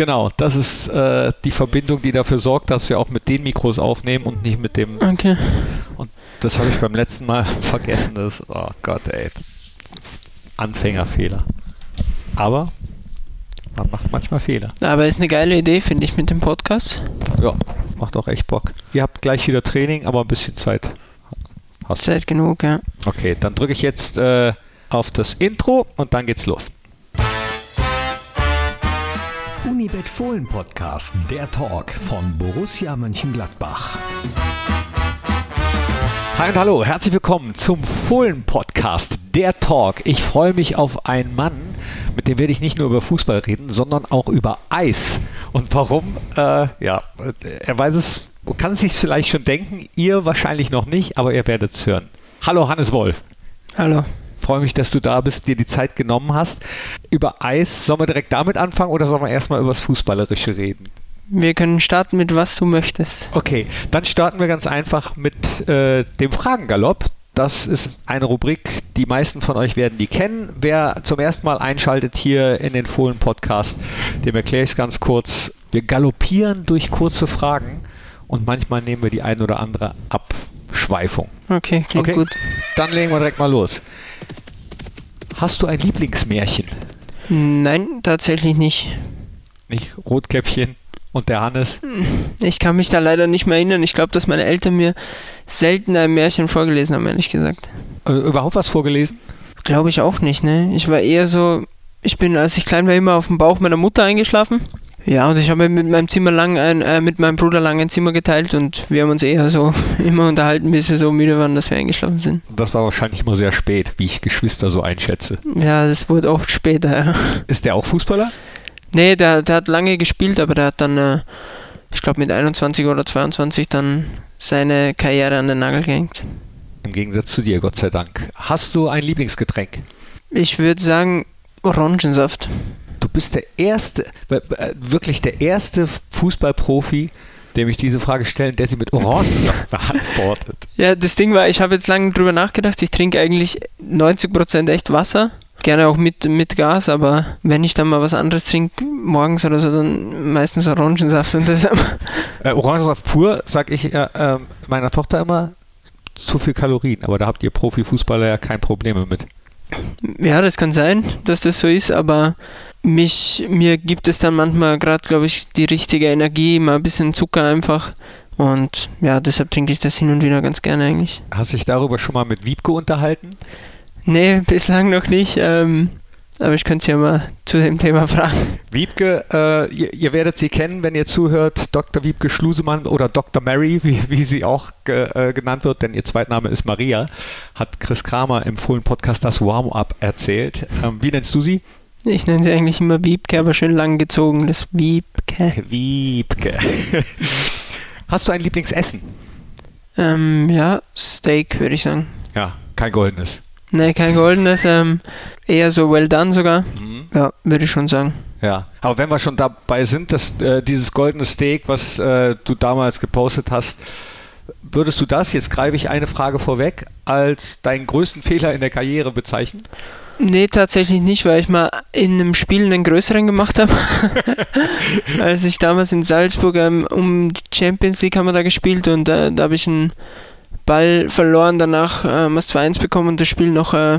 Genau, das ist äh, die Verbindung, die dafür sorgt, dass wir auch mit den Mikros aufnehmen und nicht mit dem. Okay. Und das habe ich beim letzten Mal vergessen. Das, oh Gott, ey. Anfängerfehler. Aber man macht manchmal Fehler. Aber ist eine geile Idee, finde ich, mit dem Podcast. Ja, macht auch echt Bock. Ihr habt gleich wieder Training, aber ein bisschen Zeit. Hast. Zeit genug, ja. Okay, dann drücke ich jetzt äh, auf das Intro und dann geht's los. Unibet Fohlen Podcast, der Talk von Borussia Mönchengladbach. Hi und hallo, herzlich willkommen zum Fohlen Podcast, der Talk. Ich freue mich auf einen Mann, mit dem werde ich nicht nur über Fußball reden, sondern auch über Eis. Und warum? Äh, ja, er weiß es, kann es sich vielleicht schon denken, ihr wahrscheinlich noch nicht, aber ihr werdet es hören. Hallo Hannes Wolf. Hallo freue mich, dass du da bist, dir die Zeit genommen hast. Über Eis, sollen wir direkt damit anfangen oder sollen wir erstmal über das Fußballerische reden? Wir können starten mit was du möchtest. Okay, dann starten wir ganz einfach mit äh, dem Fragengalopp. Das ist eine Rubrik, die meisten von euch werden die kennen. Wer zum ersten Mal einschaltet hier in den Fohlen-Podcast, dem erkläre ich es ganz kurz. Wir galoppieren durch kurze Fragen und manchmal nehmen wir die ein oder andere Abschweifung. Okay, klingt okay? gut. Dann legen wir direkt mal los. Hast du ein Lieblingsmärchen? Nein, tatsächlich nicht. Nicht Rotkäppchen und der Hannes? Ich kann mich da leider nicht mehr erinnern. Ich glaube, dass meine Eltern mir selten ein Märchen vorgelesen haben, ehrlich gesagt. Äh, überhaupt was vorgelesen? Glaube ich auch nicht, ne? Ich war eher so, ich bin, als ich klein war, immer auf dem Bauch meiner Mutter eingeschlafen. Ja, und ich habe mit meinem Zimmer lang ein, äh, mit meinem Bruder lang ein Zimmer geteilt und wir haben uns eher so immer unterhalten, bis wir so müde waren, dass wir eingeschlafen sind. Das war wahrscheinlich immer sehr spät, wie ich Geschwister so einschätze. Ja, das wurde oft später, ja. Ist der auch Fußballer? Nee, der, der hat lange gespielt, aber der hat dann, äh, ich glaube mit 21 oder 22 dann seine Karriere an den Nagel gehängt. Im Gegensatz zu dir, Gott sei Dank. Hast du ein Lieblingsgetränk? Ich würde sagen Orangensaft bist der erste, wirklich der erste Fußballprofi, dem ich diese Frage stelle, der sie mit Orangensaft beantwortet. Ja, das Ding war, ich habe jetzt lange drüber nachgedacht, ich trinke eigentlich 90% echt Wasser. Gerne auch mit, mit Gas, aber wenn ich dann mal was anderes trinke, morgens oder so, dann meistens Orangensaft. Und das äh, Orangensaft pur, sag ich äh, äh, meiner Tochter immer, zu viel Kalorien, aber da habt ihr Profifußballer ja kein Problem mit. Ja, das kann sein, dass das so ist, aber mich, mir gibt es dann manchmal gerade, glaube ich, die richtige Energie, mal ein bisschen Zucker einfach. Und ja, deshalb trinke ich das hin und wieder ganz gerne eigentlich. Hast du dich darüber schon mal mit Wiebke unterhalten? Nee, bislang noch nicht. Ähm, aber ich könnte sie ja mal zu dem Thema fragen. Wiebke, äh, ihr, ihr, werdet sie kennen, wenn ihr zuhört. Dr. Wiebke Schlusemann oder Dr. Mary, wie, wie sie auch ge, äh, genannt wird, denn ihr Zweitname ist Maria, hat Chris Kramer im Fohlen-Podcast das Warm-Up erzählt. Ähm, wie nennst du sie? Ich nenne sie eigentlich immer Wiebke, aber schön lang gezogen, das Wiebke. Wiebke. Hast du ein Lieblingsessen? Ähm, ja, Steak, würde ich sagen. Ja, kein goldenes. Nee, kein goldenes, ähm, eher so well done sogar. Mhm. Ja, würde ich schon sagen. Ja, aber wenn wir schon dabei sind, dass äh, dieses goldene Steak, was äh, du damals gepostet hast, würdest du das, jetzt greife ich eine Frage vorweg, als deinen größten Fehler in der Karriere bezeichnen? Nee, tatsächlich nicht, weil ich mal in einem Spiel einen größeren gemacht habe. Als ich damals in Salzburg ähm, um die Champions League haben wir da gespielt und äh, da habe ich einen Ball verloren, danach ähm, das 2-1 bekommen und das Spiel noch äh,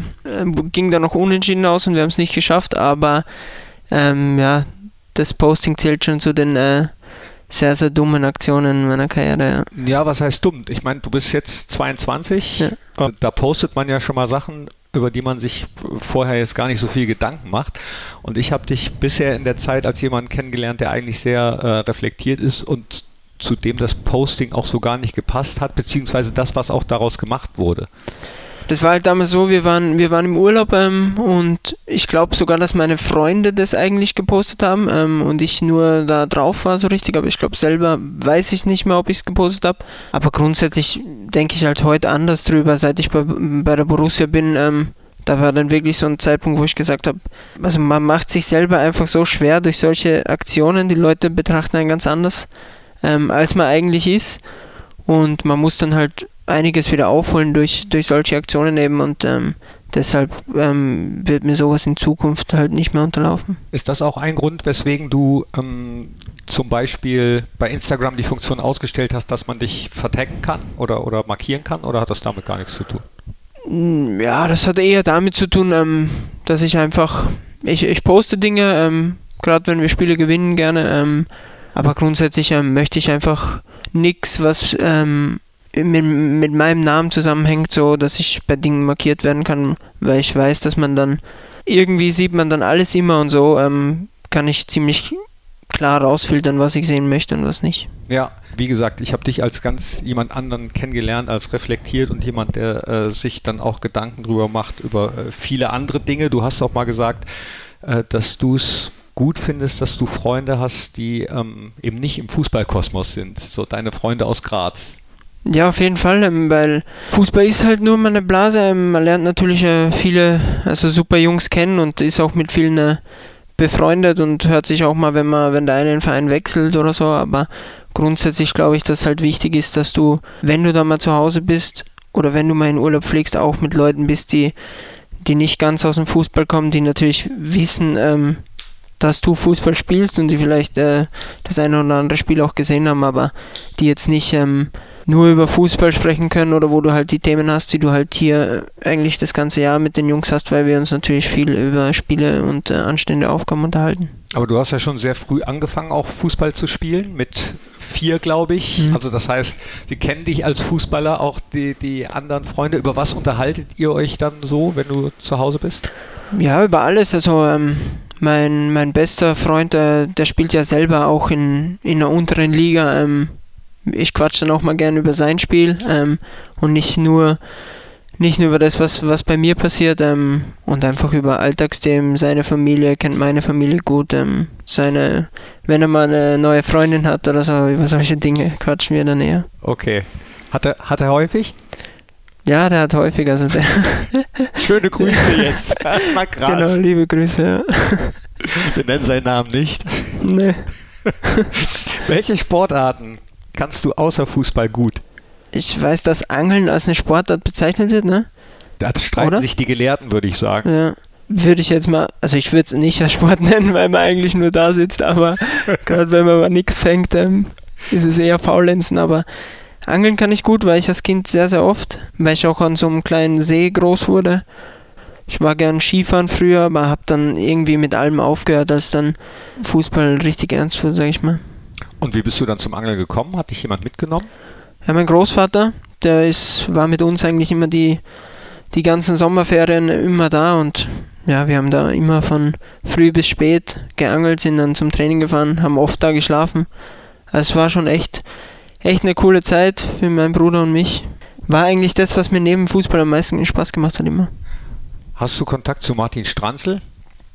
ging dann noch unentschieden aus und wir haben es nicht geschafft, aber ähm, ja, das Posting zählt schon zu den äh, sehr, sehr dummen Aktionen in meiner Karriere. Ja, ja was heißt dumm? Ich meine, du bist jetzt 22, ja. da postet man ja schon mal Sachen über die man sich vorher jetzt gar nicht so viel Gedanken macht. Und ich habe dich bisher in der Zeit als jemand kennengelernt, der eigentlich sehr äh, reflektiert ist und zu dem das Posting auch so gar nicht gepasst hat, beziehungsweise das, was auch daraus gemacht wurde. Das war halt damals so, wir waren, wir waren im Urlaub ähm, und ich glaube sogar, dass meine Freunde das eigentlich gepostet haben ähm, und ich nur da drauf war so richtig, aber ich glaube selber weiß ich nicht mehr, ob ich es gepostet habe. Aber grundsätzlich denke ich halt heute anders drüber, seit ich bei, bei der Borussia bin. Ähm, da war dann wirklich so ein Zeitpunkt, wo ich gesagt habe, also man macht sich selber einfach so schwer durch solche Aktionen. Die Leute betrachten einen ganz anders, ähm, als man eigentlich ist. Und man muss dann halt einiges wieder aufholen durch, durch solche Aktionen eben und ähm, deshalb ähm, wird mir sowas in Zukunft halt nicht mehr unterlaufen. Ist das auch ein Grund, weswegen du ähm, zum Beispiel bei Instagram die Funktion ausgestellt hast, dass man dich vertaggen kann oder, oder markieren kann oder hat das damit gar nichts zu tun? Mm, ja, das hat eher damit zu tun, ähm, dass ich einfach, ich, ich poste Dinge, ähm, gerade wenn wir Spiele gewinnen, gerne, ähm, aber grundsätzlich ähm, möchte ich einfach nichts, was ähm, mit, mit meinem Namen zusammenhängt, so dass ich bei Dingen markiert werden kann, weil ich weiß, dass man dann irgendwie sieht man dann alles immer und so ähm, kann ich ziemlich klar rausfiltern, was ich sehen möchte und was nicht. Ja, wie gesagt, ich habe dich als ganz jemand anderen kennengelernt, als reflektiert und jemand, der äh, sich dann auch Gedanken drüber macht, über äh, viele andere Dinge. Du hast auch mal gesagt, äh, dass du es gut findest, dass du Freunde hast, die ähm, eben nicht im Fußballkosmos sind, so deine Freunde aus Graz. Ja, auf jeden Fall, ähm, weil Fußball ist halt nur meine Blase. Ähm, man lernt natürlich äh, viele, also super Jungs kennen und ist auch mit vielen äh, befreundet und hört sich auch mal, wenn man, wenn der eine den Verein wechselt oder so, aber grundsätzlich glaube ich, dass halt wichtig ist, dass du, wenn du da mal zu Hause bist oder wenn du mal in Urlaub fliegst, auch mit Leuten bist, die, die nicht ganz aus dem Fußball kommen, die natürlich wissen, ähm, dass du Fußball spielst und die vielleicht äh, das eine oder andere Spiel auch gesehen haben, aber die jetzt nicht ähm, nur über Fußball sprechen können oder wo du halt die Themen hast, die du halt hier äh, eigentlich das ganze Jahr mit den Jungs hast, weil wir uns natürlich viel über Spiele und äh, anstehende Aufgaben unterhalten. Aber du hast ja schon sehr früh angefangen, auch Fußball zu spielen, mit vier, glaube ich. Mhm. Also das heißt, sie kennen dich als Fußballer, auch die, die anderen Freunde. Über was unterhaltet ihr euch dann so, wenn du zu Hause bist? Ja, über alles. Also ähm, mein, mein bester Freund, äh, der spielt ja selber auch in, in der unteren Liga. Ähm, ich quatsche dann auch mal gerne über sein Spiel ähm, und nicht nur nicht nur über das, was, was bei mir passiert ähm, und einfach über Alltagsthemen. Seine Familie kennt meine Familie gut. Ähm, seine, wenn er mal eine neue Freundin hat oder so, über solche Dinge quatschen wir dann eher. Okay. Hat er, hat er häufig? Ja, der hat häufig, also der. Schöne Grüße jetzt. Mal Genau, liebe Grüße. Ja. Wir nennen seinen Namen nicht. Nee. Welche Sportarten kannst du außer Fußball gut? Ich weiß, dass Angeln als eine Sportart bezeichnet wird, ne? Da streiten Oder? sich die Gelehrten, würde ich sagen. Ja. Würde ich jetzt mal, also ich würde es nicht als Sport nennen, weil man eigentlich nur da sitzt, aber gerade wenn man mal nichts fängt, ähm, ist es eher Faulenzen, aber Angeln kann ich gut, weil ich als Kind sehr, sehr oft, weil ich auch an so einem kleinen See groß wurde. Ich war gern Skifahren früher, aber habe dann irgendwie mit allem aufgehört, als dann Fußball richtig ernst wurde, sag ich mal. Und wie bist du dann zum Angeln gekommen? Hat dich jemand mitgenommen? Ja, mein Großvater, der ist, war mit uns eigentlich immer die, die ganzen Sommerferien immer da und ja, wir haben da immer von früh bis spät geangelt, sind dann zum Training gefahren, haben oft da geschlafen. Also es war schon echt, echt eine coole Zeit für meinen Bruder und mich. War eigentlich das, was mir neben Fußball am meisten Spaß gemacht hat immer. Hast du Kontakt zu Martin Stranzl?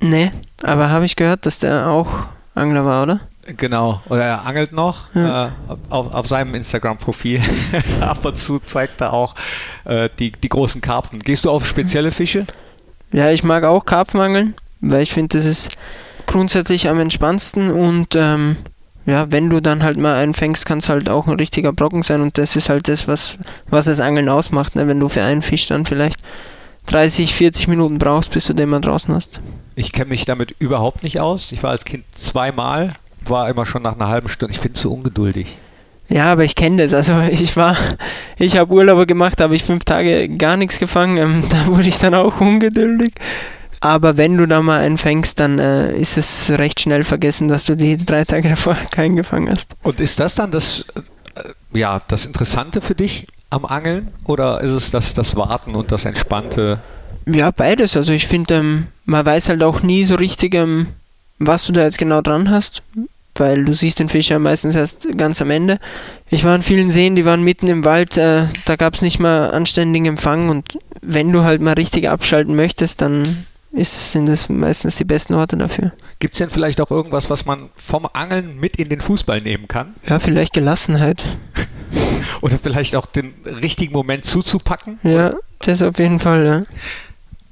Nee, aber habe ich gehört, dass der auch Angler war, oder? Genau, oder er angelt noch ja. äh, auf, auf, seinem Instagram-Profil. Ab und zu zeigt er auch äh, die, die großen Karpfen. Gehst du auf spezielle Fische? Ja, ich mag auch Karpfen weil ich finde, das ist grundsätzlich am entspannendsten und ähm, ja, wenn du dann halt mal einen fängst, kann es halt auch ein richtiger Brocken sein und das ist halt das, was, was das Angeln ausmacht, ne? wenn du für einen Fisch dann vielleicht 30, 40 Minuten brauchst, bis du den mal draußen hast. Ich kenne mich damit überhaupt nicht aus. Ich war als Kind zweimal war immer schon nach einer halben Stunde. Ich bin zu ungeduldig. Ja, aber ich kenne das. Also ich war, ich habe Urlaube gemacht, habe ich fünf Tage gar nichts gefangen. Ähm, da wurde ich dann auch ungeduldig. Aber wenn du da mal einen fängst, dann äh, ist es recht schnell vergessen, dass du die drei Tage davor keinen gefangen hast. Und ist das dann das, äh, ja, das Interessante für dich am Angeln oder ist es das, das Warten und das Entspannte? Ja, beides. Also ich finde, ähm, man weiß halt auch nie so richtig, ähm, was du da jetzt genau dran hast weil du siehst den Fisch ja meistens erst ganz am Ende. Ich war an vielen Seen, die waren mitten im Wald, äh, da gab es nicht mal anständigen Empfang und wenn du halt mal richtig abschalten möchtest, dann ist, sind das meistens die besten Orte dafür. Gibt es denn vielleicht auch irgendwas, was man vom Angeln mit in den Fußball nehmen kann? Ja, vielleicht Gelassenheit. Oder vielleicht auch den richtigen Moment zuzupacken? Ja, das auf jeden Fall, ja.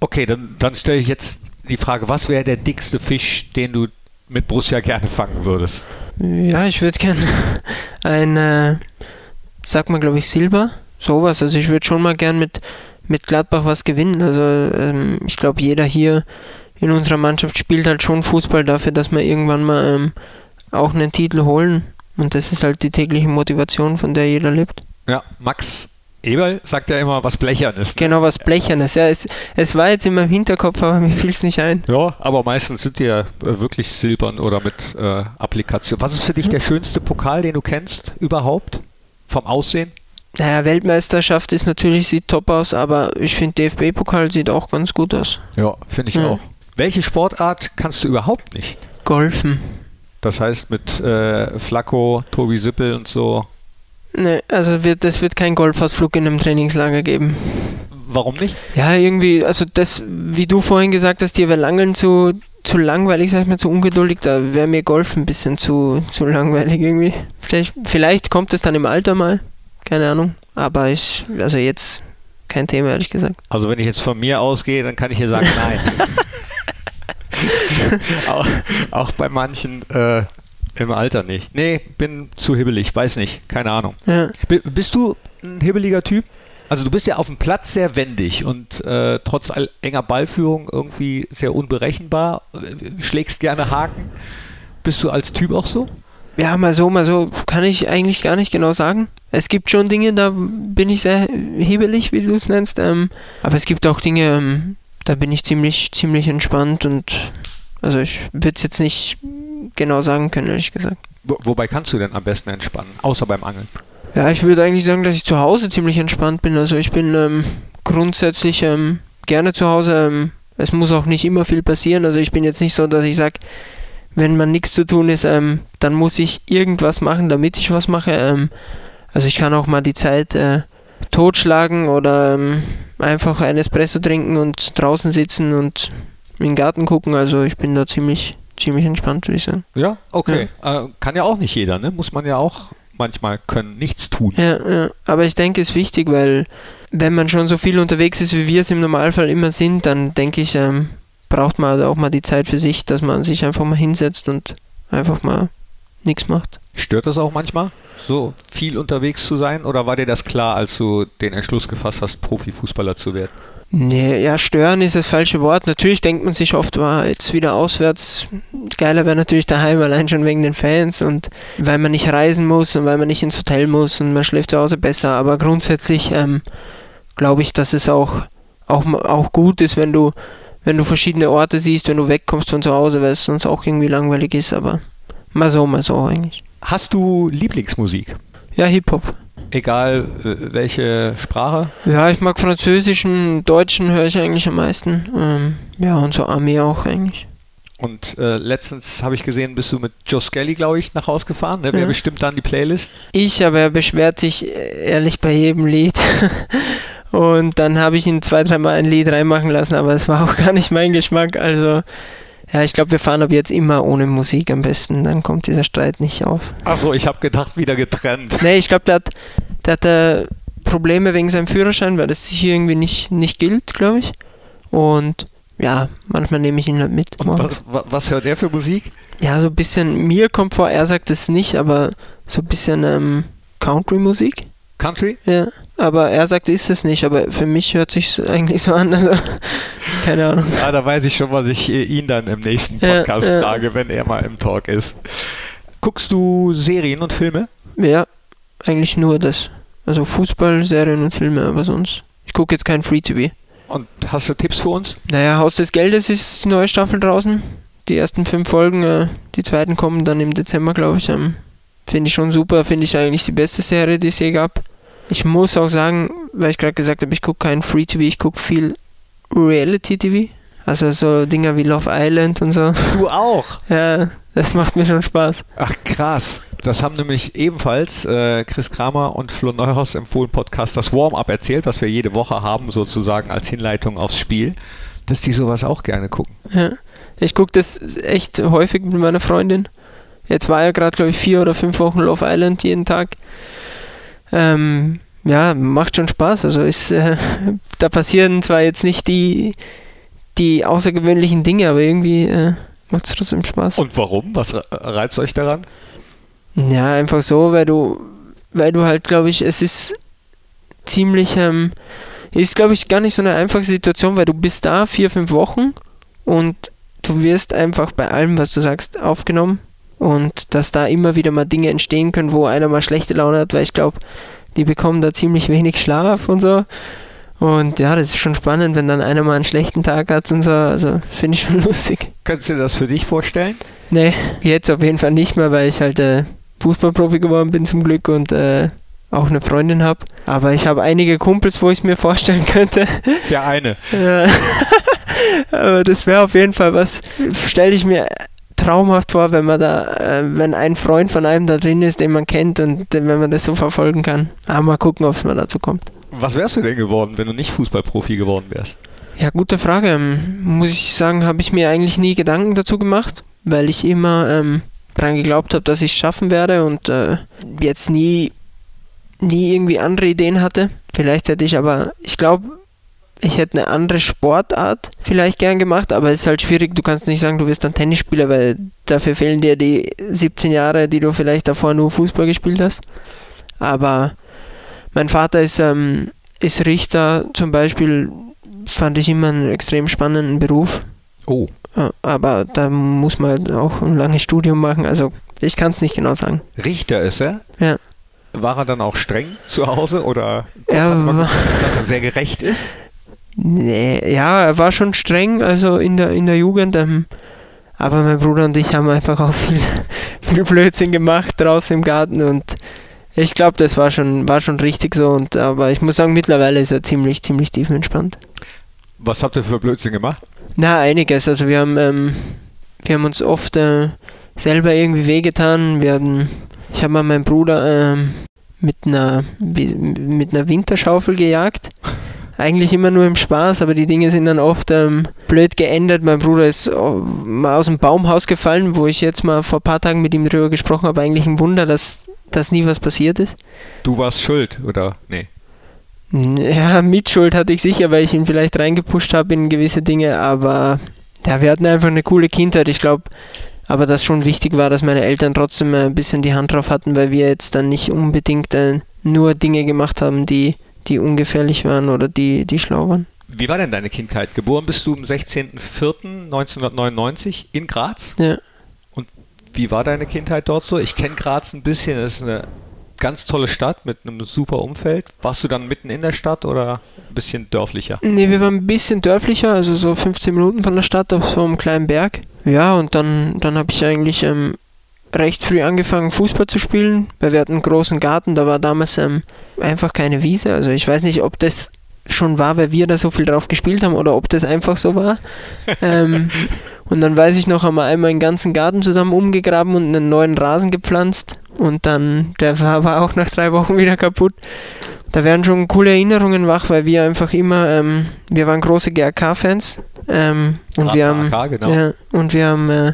Okay, dann, dann stelle ich jetzt die Frage, was wäre der dickste Fisch, den du mit Borussia gerne fangen würdest? Ja, ich würde gerne ein, äh, sag mal, glaube ich, Silber, sowas. Also ich würde schon mal gern mit, mit Gladbach was gewinnen. Also ähm, ich glaube, jeder hier in unserer Mannschaft spielt halt schon Fußball dafür, dass wir irgendwann mal ähm, auch einen Titel holen. Und das ist halt die tägliche Motivation, von der jeder lebt. Ja, Max Eberl sagt ja immer was Blechernes. Genau, was Blechernes. Ja, es, es war jetzt in meinem Hinterkopf, aber mir fiel es nicht ein. Ja, aber meistens sind die ja äh, wirklich silbern oder mit äh, Applikation. Was ist für dich der schönste Pokal, den du kennst überhaupt? Vom Aussehen? Naja, Weltmeisterschaft ist natürlich, sieht top aus, aber ich finde DFB-Pokal sieht auch ganz gut aus. Ja, finde ich Ja. auch. Welche Sportart kannst du überhaupt nicht? Golfen. Das heißt mit äh, Flacco, Tobi Sippel und so. Ne, also wird, das wird kein Golfausflug in einem Trainingslager geben. Warum nicht? Ja, irgendwie, also das, wie du vorhin gesagt hast, dir wäre Langeln zu, zu langweilig, sag ich mal, zu ungeduldig, da wäre mir Golf ein bisschen zu, zu langweilig irgendwie. Vielleicht, vielleicht kommt es dann im Alter mal, keine Ahnung. Aber ich, also jetzt kein Thema, ehrlich gesagt. Also wenn ich jetzt von mir ausgehe, dann kann ich hier sagen, nein. auch, auch bei manchen äh, im Alter nicht. Nee, bin zu hibbelig, weiß nicht, keine Ahnung. Ja. Bist du ein hibbeliger Typ? Also du bist ja auf dem Platz sehr wendig und äh, trotz all enger Ballführung irgendwie sehr unberechenbar, äh, schlägst gerne Haken. Bist du als Typ auch so? Ja, mal so, mal so, kann ich eigentlich gar nicht genau sagen. Es gibt schon Dinge, da bin ich sehr hebelig, wie du es nennst. Ähm, aber es gibt auch Dinge, ähm, da bin ich ziemlich, ziemlich entspannt und also ich würde es jetzt nicht genau sagen können, ehrlich gesagt. Wo wobei kannst du denn am besten entspannen, außer beim Angeln? Ja, ich würde eigentlich sagen, dass ich zu Hause ziemlich entspannt bin. Also ich bin ähm, grundsätzlich ähm, gerne zu Hause. Ähm, es muss auch nicht immer viel passieren. Also ich bin jetzt nicht so, dass ich sage, wenn man nichts zu tun ist, ähm, dann muss ich irgendwas machen, damit ich was mache. Ähm, also ich kann auch mal die Zeit äh, totschlagen oder ähm, einfach ein Espresso trinken und draußen sitzen und in den Garten gucken. Also ich bin da ziemlich, ziemlich entspannt, würde ich sagen. Ja, okay. Äh, kann ja auch nicht jeder, ne? Muss man ja auch manchmal können, nichts tun. Ja, ja, aber ich denke, es ist wichtig, weil wenn man schon so viel unterwegs ist, wie wir es im Normalfall immer sind, dann denke ich, ähm, braucht man auch mal die Zeit für sich, dass man sich einfach mal hinsetzt und einfach mal nichts macht. Stört das auch manchmal, so viel unterwegs zu sein? Oder war dir das klar, als du den Entschluss gefasst hast, Profifußballer zu werden? Nee, ja, stören ist das falsche Wort. Natürlich denkt man sich oft, war jetzt wieder auswärts. Geiler wäre natürlich daheim, allein schon wegen den Fans und weil man nicht reisen muss und weil man nicht ins Hotel muss und man schläft zu Hause besser. Aber grundsätzlich ähm, glaube ich, dass es auch, auch, auch gut ist, wenn du, wenn du verschiedene Orte siehst, wenn du wegkommst von zu Hause, weil es sonst auch irgendwie langweilig ist. Aber mal so, mal so eigentlich. Hast du Lieblingsmusik? Ja, Hip-Hop. Egal äh, welche Sprache? Ja, ich mag französischen, deutschen höre ich eigentlich am meisten. Ähm, ja, und so Armee auch eigentlich. Und äh, letztens habe ich gesehen, bist du mit Joe Skelly, glaube ich, nach Hause gefahren. Ne? Wer Ja. bestimmt dann die Playlist? Ich, aber er beschwert sich äh, ehrlich bei jedem Lied. Und dann habe ich ihn zwei, dreimal ein Lied reinmachen lassen, aber es war auch gar nicht mein Geschmack. Also, ja, ich glaube, wir fahren ab jetzt immer ohne Musik am besten. Dann kommt dieser Streit nicht auf. Achso, ich habe gedacht, wieder getrennt. Nee, ich glaube, der hat, der hat äh, Probleme wegen seinem Führerschein, weil das hier irgendwie nicht, nicht gilt, glaube ich. Und ja, manchmal nehme ich ihn halt mit. Was, wa- was hört er für Musik? Ja, so ein bisschen, mir kommt vor, er sagt es nicht, aber so ein bisschen ähm, Country-Musik. Country? Ja, aber er sagt, ist es nicht, aber für mich hört sich eigentlich so an, also keine Ahnung. Ja, da weiß ich schon, was ich äh, ihn dann im nächsten Ja, Podcast ja. frage, wenn er mal im Talk ist. Guckst du Serien und Filme? Ja, eigentlich nur das. Also Fußball, Serien und Filme, aber sonst. Ich gucke jetzt kein Free TV. Und hast du Tipps für uns? Naja, Haus des Geldes ist die neue Staffel draußen. Die ersten fünf Folgen, äh, die zweiten kommen dann im Dezember, glaube ich. Ähm, finde ich schon super, finde ich eigentlich die beste Serie, die es je gab. Ich muss auch sagen, weil ich gerade gesagt habe, ich gucke kein Free TV, ich gucke viel Reality TV. Also so Dinger wie Love Island und so. Du auch. Ja, das macht mir schon Spaß. Ach krass. Das haben nämlich ebenfalls äh, Chris Kramer und Flo Neuhaus im Fohlen-Podcast das Warm-up erzählt, was wir jede Woche haben, sozusagen als Hinleitung aufs Spiel, dass die sowas auch gerne gucken. Ja. Ich gucke das echt häufig mit meiner Freundin. Jetzt war ja gerade, glaube ich, vier oder fünf Wochen Love Island jeden Tag. Ähm, ja, macht schon Spaß. Also ist, äh, da passieren zwar jetzt nicht die, die außergewöhnlichen Dinge, aber irgendwie äh, macht es trotzdem Spaß. Und warum? Was re- reizt euch daran? Ja, einfach so, weil du, weil du halt, glaube ich, es ist ziemlich, ähm, ist, glaube ich, gar nicht so eine einfache Situation, weil du bist da vier, fünf Wochen und du wirst einfach bei allem, was du sagst, aufgenommen und dass da immer wieder mal Dinge entstehen können, wo einer mal schlechte Laune hat, weil ich glaube, die bekommen da ziemlich wenig Schlaf und so. Und ja, das ist schon spannend, wenn dann einer mal einen schlechten Tag hat und so. Also finde ich schon lustig. Könntest du dir das für dich vorstellen? Nee, jetzt auf jeden Fall nicht mehr, weil ich halt äh, Fußballprofi geworden bin zum Glück und äh, auch eine Freundin habe. Aber ich habe einige Kumpels, wo ich es mir vorstellen könnte. Der eine. Ja. Aber das wäre auf jeden Fall was, stelle ich mir traumhaft vor, wenn man da, äh, wenn ein Freund von einem da drin ist, den man kennt und wenn man das so verfolgen kann. Aber mal gucken, ob es mal dazu kommt. Was wärst du denn geworden, wenn du nicht Fußballprofi geworden wärst? Ja, gute Frage. Ähm, muss ich sagen, habe ich mir eigentlich nie Gedanken dazu gemacht, weil ich immer ähm, daran geglaubt habe, dass ich es schaffen werde und äh, jetzt nie, nie irgendwie andere Ideen hatte. Vielleicht hätte ich aber, ich glaube, ich hätte eine andere Sportart vielleicht gern gemacht, aber es ist halt schwierig. Du kannst nicht sagen, du wirst dann Tennisspieler, weil dafür fehlen dir die 17 Jahre, die du vielleicht davor nur Fußball gespielt hast. Aber mein Vater ist, ähm, ist Richter zum Beispiel, fand ich immer einen extrem spannenden Beruf. Oh. Aber da muss man halt auch ein langes Studium machen. Also ich kann es nicht genau sagen. Richter ist er? Ja. War er dann auch streng zu Hause oder ja, man, dass er sehr gerecht ist? Nee, ja, er war schon streng, also in der, in der Jugend. Ähm, aber mein Bruder und ich haben einfach auch viel, viel Blödsinn gemacht draußen im Garten und ich glaube, das war schon, war schon richtig so. Und, aber ich muss sagen, mittlerweile ist er ziemlich, ziemlich tiefenentspannt. Was habt ihr für Blödsinn gemacht? Na, einiges. Also wir haben, ähm, wir haben uns oft äh, selber irgendwie wehgetan. Wir hatten, ich habe mal meinen Bruder ähm, mit, einer, mit einer Winterschaufel gejagt. Eigentlich immer nur im Spaß, aber die Dinge sind dann oft ähm, blöd geendet. Mein Bruder ist mal aus dem Baumhaus gefallen, wo ich jetzt mal vor ein paar Tagen mit ihm drüber gesprochen habe. Eigentlich ein Wunder, dass dass nie was passiert ist. Du warst schuld, oder? Nee. Ja, Mitschuld hatte ich sicher, weil ich ihn vielleicht reingepusht habe in gewisse Dinge, aber ja, wir hatten einfach eine coole Kindheit. Ich glaube, aber das schon wichtig war, dass meine Eltern trotzdem ein bisschen die Hand drauf hatten, weil wir jetzt dann nicht unbedingt äh, nur Dinge gemacht haben, die, die ungefährlich waren oder die, die schlau waren. Wie war denn deine Kindheit? Geboren bist du am 16.04.1999 in Graz? Ja. Wie war deine Kindheit dort so? Ich kenne Graz ein bisschen, es ist eine ganz tolle Stadt mit einem super Umfeld. Warst du dann mitten in der Stadt oder ein bisschen dörflicher? Nee, wir waren ein bisschen dörflicher, also so 15 Minuten von der Stadt auf so einem kleinen Berg. Ja, und dann, dann habe ich eigentlich ähm, recht früh angefangen, Fußball zu spielen, weil wir hatten einen großen Garten, da war damals ähm, einfach keine Wiese. Also ich weiß nicht, ob das schon war, weil wir da so viel drauf gespielt haben oder ob das einfach so war. ähm, und dann weiß ich noch, haben wir einmal den ganzen Garten zusammen umgegraben und einen neuen Rasen gepflanzt. Und dann, der war, war auch nach drei Wochen wieder kaputt. Da werden schon coole Erinnerungen wach, weil wir einfach immer, ähm, wir waren große GRK-Fans. Ähm, und, wir haben, AK, genau. ja, und wir haben äh,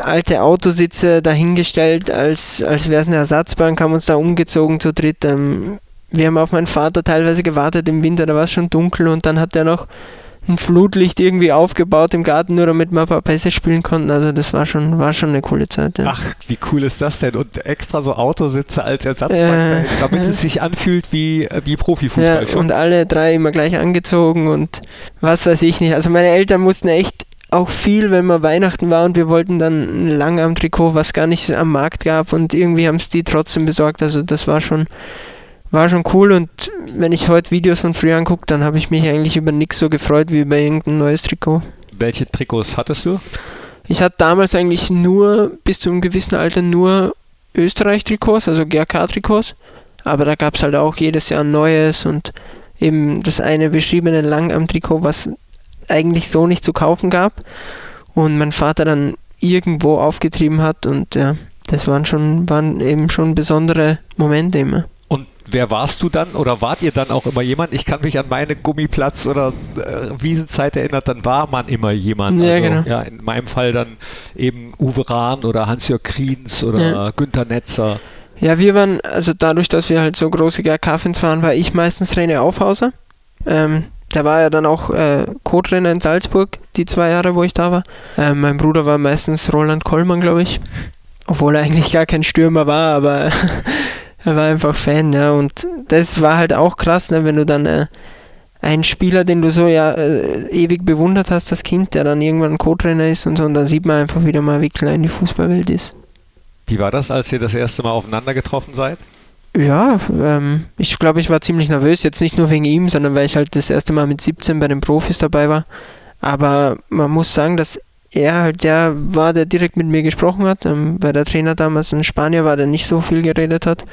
alte Autositze dahingestellt, als, als wäre es eine Ersatzbank, haben uns da umgezogen zu dritt. Ähm, wir haben auf meinen Vater teilweise gewartet im Winter, da war es schon dunkel und dann hat er noch ein Flutlicht irgendwie aufgebaut im Garten, nur damit wir ein paar Pässe spielen konnten. Also das war schon, war schon eine coole Zeit. Ja. Ach, wie cool ist das denn? Und extra so Autositze als Ersatzbank, äh, damit es sich anfühlt wie, wie Profifußball ja. Und alle drei immer gleich angezogen und was weiß ich nicht. Also meine Eltern mussten echt auch viel, wenn mal Weihnachten war und wir wollten dann ein Langarm-Trikot, was gar nicht am Markt gab und irgendwie haben es die trotzdem besorgt. Also das war schon war schon cool und wenn ich heute Videos von früher angucke, dann habe ich mich eigentlich über nichts so gefreut wie über irgendein neues Trikot. Welche Trikots hattest du? Ich hatte damals eigentlich nur, bis zu einem gewissen Alter, nur Österreich-Trikots, also GRK-Trikots. Aber da gab es halt auch jedes Jahr ein neues und eben das eine beschriebene Langarm-Trikot, was eigentlich so nicht zu kaufen gab. Und mein Vater dann irgendwo aufgetrieben hat und ja, das waren schon, waren eben schon besondere Momente immer wer warst du dann oder wart ihr dann auch immer jemand? Ich kann mich an meine Gummiplatz- oder äh, Wiesenzeit erinnern, dann war man immer jemand. Ja, also, genau. ja, in meinem Fall dann eben Uwe Rahn oder Hans-Jörg Kriens oder ja. Günther Netzer. Ja, wir waren, also dadurch, dass wir halt so große GRK-Fans waren, war ich meistens René Aufhauser. Ähm, der war ja dann auch äh, Co-Trainer in Salzburg, die zwei Jahre, wo ich da war. Ähm, mein Bruder war meistens Roland Kollmann, glaube ich. Obwohl er eigentlich gar kein Stürmer war, aber er war einfach Fan, ja. Und das war halt auch krass, ne, wenn du dann äh, ein Spieler, den du so ja äh, ewig bewundert hast, das Kind, der dann irgendwann Co-Trainer ist und so, und dann sieht man einfach wieder mal, wie klein die Fußballwelt ist. Wie war das, als ihr das erste Mal aufeinander getroffen seid? Ja, ähm, ich glaube, ich war ziemlich nervös, jetzt nicht nur wegen ihm, sondern weil ich halt das erste Mal mit 17 bei den Profis dabei war. Aber man muss sagen, dass er halt der war, der direkt mit mir gesprochen hat, ähm, weil der Trainer damals ein Spanier war, der nicht so viel geredet hat.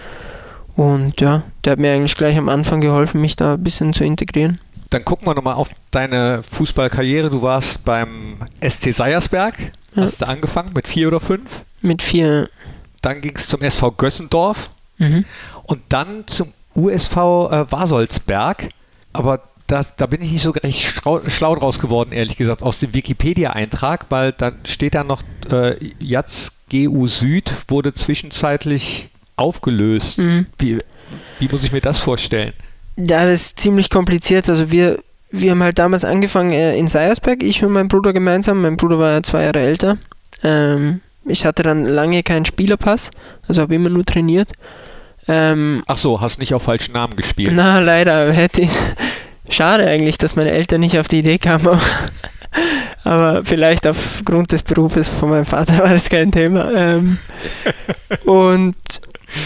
Und ja, der hat mir eigentlich gleich am Anfang geholfen, mich da ein bisschen zu integrieren. Dann gucken wir nochmal auf deine Fußballkarriere. Du warst beim SC Seiersberg, Ja. hast du angefangen mit vier oder fünf. Mit vier. Dann ging es zum SV Gössendorf Mhm. und dann zum USV äh, Wasolsberg. Aber da, da bin ich nicht so recht schlau, draus geworden, ehrlich gesagt, aus dem Wikipedia-Eintrag, weil dann steht da noch, äh, Jaz GU Süd wurde zwischenzeitlich aufgelöst. Mhm. Wie, wie muss ich mir das vorstellen? Ja, das ist ziemlich kompliziert. Also wir, wir haben halt damals angefangen äh, in Seiersberg, ich und mein Bruder gemeinsam. Mein Bruder war ja zwei Jahre älter. Ähm, ich hatte dann lange keinen Spielerpass, also habe immer nur trainiert. Ähm, Ach so, hast nicht auf falschen Namen gespielt. na, leider hätte ich. Schade eigentlich, dass meine Eltern nicht auf die Idee kamen. Aber vielleicht aufgrund des Berufes von meinem Vater war das kein Thema. Ähm, und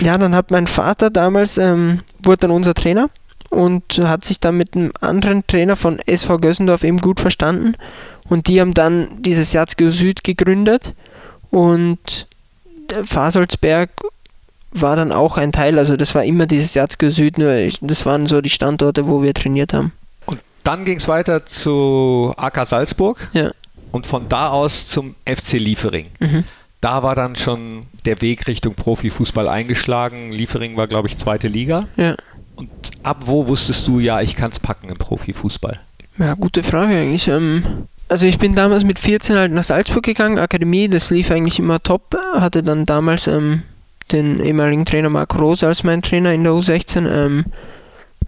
ja, dann hat mein Vater damals, ähm, wurde dann unser Trainer und hat sich dann mit einem anderen Trainer von SV Gössendorf eben gut verstanden. Und die haben dann dieses Jatzgeo Süd gegründet und Fasolsberg war dann auch ein Teil, also das war immer dieses Jatzgeo Süd, nur ich, das waren so die Standorte, wo wir trainiert haben. Und dann ging es weiter zu AK Salzburg Ja. und von da aus zum FC Liefering. Mhm. Da war dann schon der Weg Richtung Profifußball eingeschlagen. Liefering war, glaube ich, zweite Liga. Ja. Und ab wo wusstest du, ja, ich kann es packen im Profifußball? Ja, gute Frage eigentlich. Ähm, also ich bin damals mit 14 halt nach Salzburg gegangen, Akademie, das lief eigentlich immer top. Hatte dann damals ähm, den ehemaligen Trainer Marco Rose als mein Trainer in der U16. Ähm,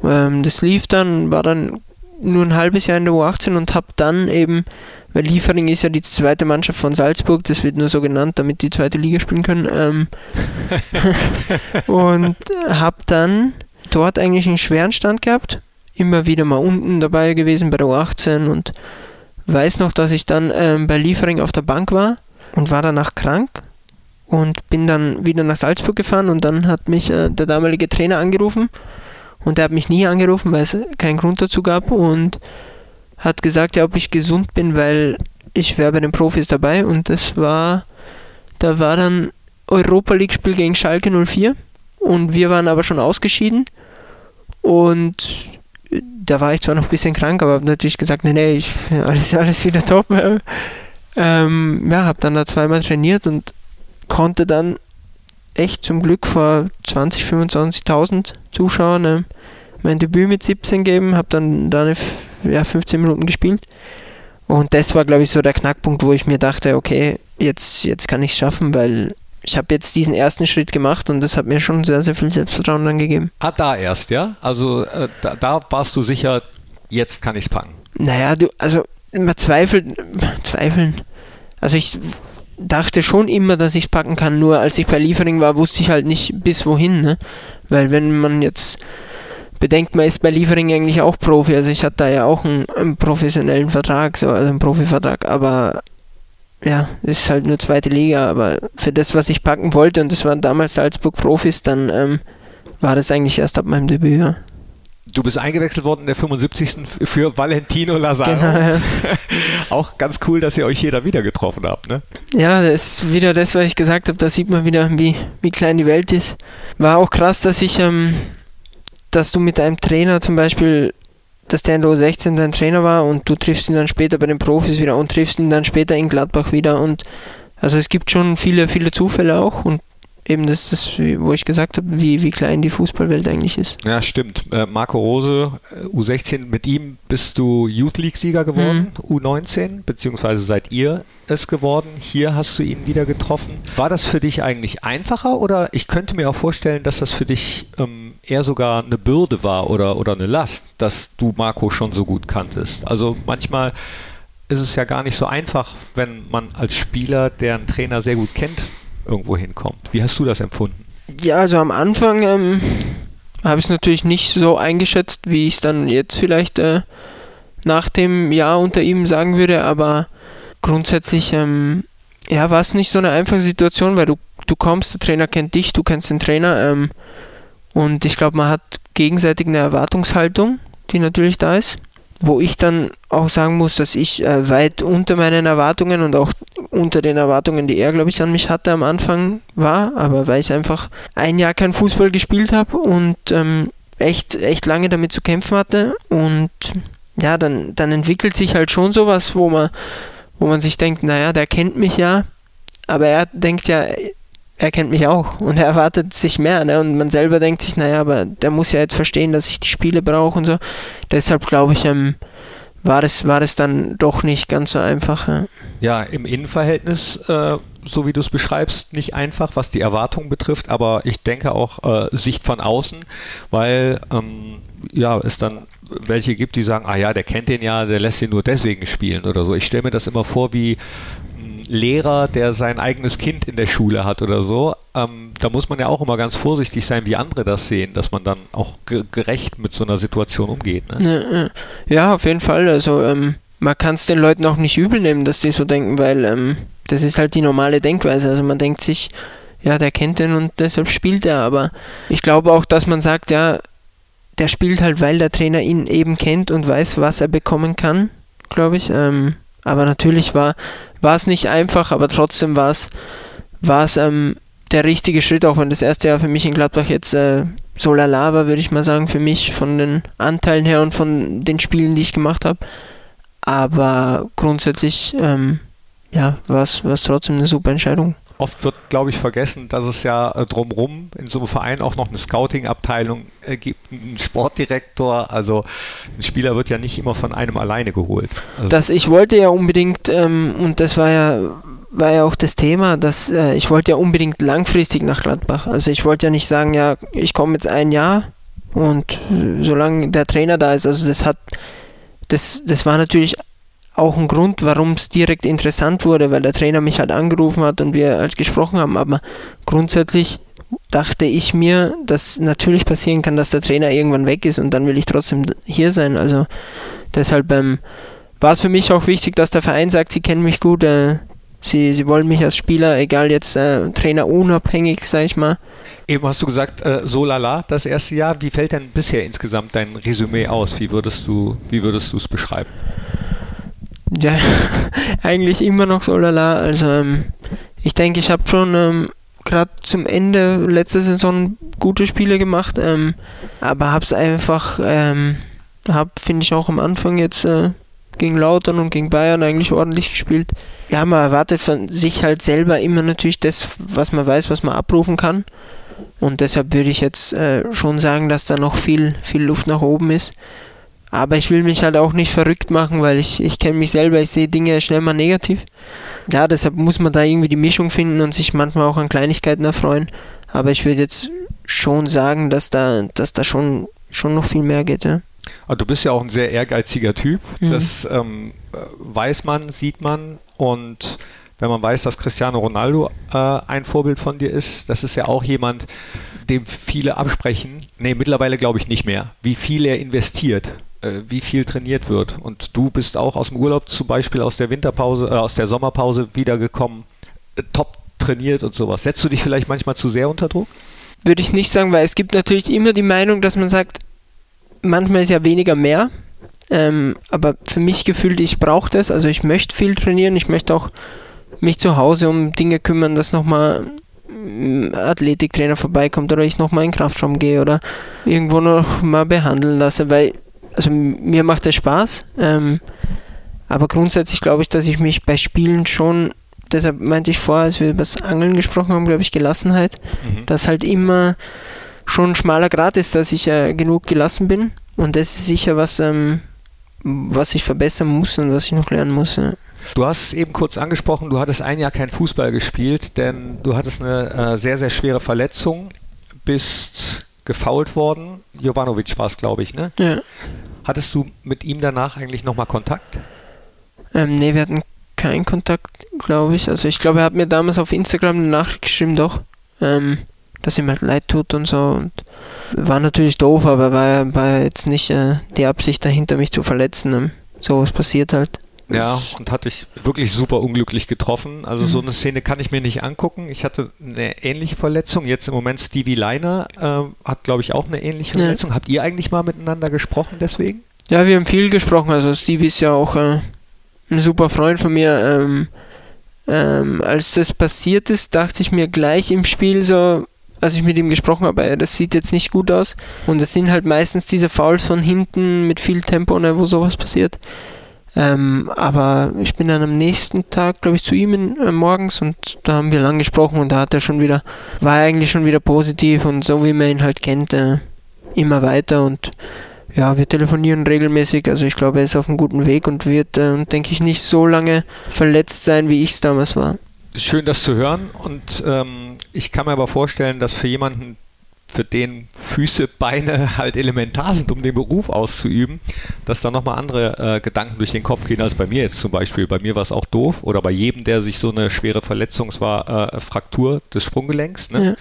ähm, das lief dann, war dann nur ein halbes Jahr in der U18 und habe dann eben, weil Liefering ist ja die zweite Mannschaft von Salzburg, das wird nur so genannt, damit die zweite Liga spielen können. Ähm, und habe dann dort eigentlich einen schweren Stand gehabt. Immer wieder mal unten dabei gewesen bei der U18 und weiß noch, dass ich dann ähm, bei Liefering auf der Bank war und war danach krank und bin dann wieder nach Salzburg gefahren und dann hat mich äh, der damalige Trainer angerufen und der hat mich nie angerufen, weil es keinen Grund dazu gab und hat gesagt, ja, ob ich gesund bin, weil ich wäre bei den Profis dabei und das war, da war dann Europa League Spiel gegen Schalke 04 und wir waren aber schon ausgeschieden und da war ich zwar noch ein bisschen krank, aber habe natürlich gesagt, nee, nee, ich, alles, alles wieder top. Ähm, ja, habe dann da zweimal trainiert und konnte dann echt zum Glück vor 20, 25.000 Zuschauern ähm, mein Debüt mit 17 geben, habe dann da eine, ja, 15 Minuten gespielt. Und das war, glaube ich, so der Knackpunkt, wo ich mir dachte, okay, jetzt, jetzt kann ich es schaffen, weil ich habe jetzt diesen ersten Schritt gemacht und das hat mir schon sehr, sehr viel Selbstvertrauen dann gegeben. Ah, da erst, ja? Also äh, da, da warst du sicher, jetzt kann ich es packen. Naja, du, also man zweifelt, zweifeln. Also ich dachte schon immer, dass ich es packen kann, nur als ich bei Liefering war, wusste ich halt nicht bis wohin, ne? Weil wenn man jetzt bedenkt, man ist bei Liefering eigentlich auch Profi, also ich hatte da ja auch einen, einen professionellen Vertrag, so, also einen Profivertrag, aber ja, es ist halt nur zweite Liga, aber für das, was ich packen wollte, und das waren damals Salzburg Profis, dann ähm, war das eigentlich erst ab meinem Debüt, ja. Du bist eingewechselt worden in der 75. für Valentino Lazaro. Genau, ja. Auch ganz cool, dass ihr euch hier da wieder getroffen habt, ne? Ja, das ist wieder das, was ich gesagt habe. Da sieht man wieder, wie, wie klein die Welt ist. War auch krass, dass ich, ähm, dass du mit einem Trainer zum Beispiel, dass der in der U16 dein Trainer war und du triffst ihn dann später bei den Profis wieder und triffst ihn dann später in Gladbach wieder. Und also es gibt schon viele, viele Zufälle auch und eben das ist das, wo ich gesagt habe, wie, wie klein die Fußballwelt eigentlich ist. Ja, stimmt. Äh, Marco Rose, äh, U16, mit ihm bist du Youth League-Sieger geworden, U19, beziehungsweise seid ihr es geworden. Hier hast du ihn wieder getroffen. War das für dich eigentlich einfacher oder ich könnte mir auch vorstellen, dass das für dich ähm, eher sogar eine Bürde war oder, oder eine Last, dass du Marco schon so gut kanntest? Also manchmal ist es ja gar nicht so einfach, wenn man als Spieler, der einen Trainer sehr gut kennt, irgendwo hinkommt. Wie hast du das empfunden? Ja, also am Anfang ähm, habe ich es natürlich nicht so eingeschätzt, wie ich es dann jetzt vielleicht äh, nach dem Jahr unter ihm sagen würde, aber grundsätzlich ähm, ja, war es nicht so eine einfache Situation, weil du, du kommst, der Trainer kennt dich, du kennst den Trainer ähm, und ich glaube, man hat gegenseitig eine Erwartungshaltung, die natürlich da ist wo ich dann auch sagen muss, dass ich äh, weit unter meinen Erwartungen und auch unter den Erwartungen, die er, glaube ich, an mich hatte am Anfang war, aber weil ich einfach ein Jahr kein Fußball gespielt habe und ähm, echt, echt lange damit zu kämpfen hatte und ja, dann, dann entwickelt sich halt schon sowas, wo man, wo man sich denkt, naja, der kennt mich ja, aber er denkt ja, er kennt mich auch und er erwartet sich mehr. Ne? Und man selber denkt sich, naja, aber der muss ja jetzt verstehen, dass ich die Spiele brauche und so. Deshalb glaube ich, ähm, war, es, war dann doch nicht ganz so einfach. Ja, ja im Innenverhältnis, äh, so wie du es beschreibst, nicht einfach, was die Erwartungen betrifft, aber ich denke auch äh, Sicht von außen, weil ähm, ja, es dann welche gibt, die sagen, ah ja, der kennt den ja, der lässt ihn nur deswegen spielen oder so. Ich stelle mir das immer vor wie Lehrer, der sein eigenes Kind in der Schule hat oder so, ähm, da muss man ja auch immer ganz vorsichtig sein, wie andere das sehen, dass man dann auch ge gerecht mit so einer Situation umgeht. Ne? Ja, auf jeden Fall. Also ähm, man kann es den Leuten auch nicht übel nehmen, dass die so denken, weil ähm, das ist halt die normale Denkweise. Also man denkt sich, ja, der kennt den und deshalb spielt er. Aber ich glaube auch, dass man sagt, ja, der spielt halt, weil der Trainer ihn eben kennt und weiß, was er bekommen kann, glaube ich. Ähm, aber natürlich war, war es nicht einfach, aber trotzdem war es, ähm, der richtige Schritt, auch wenn das erste Jahr für mich in Gladbach jetzt äh, so lala war, würde ich mal sagen, für mich von den Anteilen her und von den Spielen, die ich gemacht habe. Aber grundsätzlich, ähm, ja, war es trotzdem eine super Entscheidung. Oft wird, glaube ich, vergessen, dass es ja äh, drumherum in so einem Verein auch noch eine Scouting-Abteilung äh, gibt, einen Sportdirektor. Also ein Spieler wird ja nicht immer von einem alleine geholt. Also das, ich wollte ja unbedingt, ähm, und das war ja, war ja auch das Thema, dass äh, ich wollte ja unbedingt langfristig nach Gladbach. Also ich wollte ja nicht sagen, ja, ich komme jetzt ein Jahr und solange der Trainer da ist, also das hat, das, das war natürlich auch ein Grund, warum es direkt interessant wurde, weil der Trainer mich halt angerufen hat und wir halt gesprochen haben. Aber grundsätzlich dachte ich mir, dass natürlich passieren kann, dass der Trainer irgendwann weg ist und dann will ich trotzdem hier sein. Also deshalb ähm, war es für mich auch wichtig, dass der Verein sagt, sie kennen mich gut, äh, sie, sie wollen mich als Spieler, egal jetzt äh, Trainer unabhängig, sag ich mal. Eben hast du gesagt, äh, so lala das erste Jahr. Wie fällt denn bisher insgesamt dein Resümee aus? Wie würdest du, wie würdest du es beschreiben? Ja, eigentlich immer noch so lala. Also ähm, ich denke, ich habe schon ähm, gerade zum Ende letzter Saison gute Spiele gemacht, ähm, aber habe es einfach, ähm, habe finde ich auch am Anfang jetzt äh, gegen Lautern und gegen Bayern eigentlich ordentlich gespielt. Ja, man erwartet von sich halt selber immer natürlich das, was man weiß, was man abrufen kann. Und deshalb würde ich jetzt äh, schon sagen, dass da noch viel, viel Luft nach oben ist. Aber ich will mich halt auch nicht verrückt machen, weil ich, ich kenne mich selber, ich sehe Dinge schnell mal negativ. Ja, deshalb muss man da irgendwie die Mischung finden und sich manchmal auch an Kleinigkeiten erfreuen. Aber ich würde jetzt schon sagen, dass da, dass da schon, schon noch viel mehr geht, ja. Aber du bist ja auch ein sehr ehrgeiziger Typ. Mhm. Das ähm, weiß man, sieht man und wenn man weiß, dass Cristiano Ronaldo äh, ein Vorbild von dir ist, das ist ja auch jemand, dem viele absprechen. Nee, mittlerweile glaube ich nicht mehr, wie viel er investiert wie viel trainiert wird. Und du bist auch aus dem Urlaub zum Beispiel aus der Winterpause, äh, aus der Sommerpause wiedergekommen, äh, top trainiert und sowas. Setzt du dich vielleicht manchmal zu sehr unter Druck? Würde ich nicht sagen, weil es gibt natürlich immer die Meinung, dass man sagt, manchmal ist ja weniger mehr. Ähm, aber für mich gefühlt, ich brauche das. Also ich möchte viel trainieren. Ich möchte auch mich zu Hause um Dinge kümmern, dass nochmal ein Athletiktrainer vorbeikommt oder ich nochmal in den Kraftraum gehe oder irgendwo noch mal behandeln lasse, weil also mir macht das Spaß, ähm, aber grundsätzlich glaube ich, dass ich mich bei Spielen schon, deshalb meinte ich vorher, als wir über das Angeln gesprochen haben, glaube ich, Gelassenheit, mhm. dass halt immer schon ein schmaler Grad ist, dass ich äh, genug gelassen bin und das ist sicher was, ähm, was ich verbessern muss und was ich noch lernen muss. Ja. Du hast es eben kurz angesprochen, du hattest ein Jahr kein Fußball gespielt, denn du hattest eine äh, sehr, sehr schwere Verletzung, bist gefault worden. Jovanovic war es, glaube ich, ne? Ja. Hattest du mit ihm danach eigentlich nochmal Kontakt? Ähm, ne, wir hatten keinen Kontakt, glaube ich. Also ich glaube, er hat mir damals auf Instagram eine Nachricht geschrieben, doch, ähm, dass ihm halt leid tut und so. Und war natürlich doof, aber war, war jetzt nicht äh, die Absicht dahinter, mich zu verletzen. Ähm, sowas passiert halt. Ja, und hatte ich wirklich super unglücklich getroffen. Also mhm. so eine Szene kann ich mir nicht angucken. Ich hatte eine ähnliche Verletzung. Jetzt im Moment Stevie Leiner äh, hat, glaube ich, auch eine ähnliche Verletzung. Ja. Habt ihr eigentlich mal miteinander gesprochen deswegen? Ja, wir haben viel gesprochen. Also Stevie ist ja auch äh, ein super Freund von mir. Ähm, ähm, als das passiert ist, dachte ich mir gleich im Spiel so, als ich mit ihm gesprochen habe, das sieht jetzt nicht gut aus. Und es sind halt meistens diese Fouls von hinten mit viel Tempo, ne, wo sowas passiert. Ähm, aber ich bin dann am nächsten Tag, glaube ich, zu ihm in, äh, morgens und da haben wir lang gesprochen und da hat er schon wieder, war er eigentlich schon wieder positiv und so wie man ihn halt kennt, äh, immer weiter und ja, wir telefonieren regelmäßig, also ich glaube, er ist auf einem guten Weg und wird, äh, denke ich, nicht so lange verletzt sein, wie ich es damals war. Schön, das zu hören und ähm, ich kann mir aber vorstellen, dass für jemanden, für den Füße, Beine halt elementar sind, um den Beruf auszuüben, dass da nochmal andere äh, Gedanken durch den Kopf gehen als bei mir jetzt zum Beispiel. Bei mir war es auch doof oder bei jedem, der sich so eine schwere Verletzung, war äh, Fraktur des Sprunggelenks, ne? ja.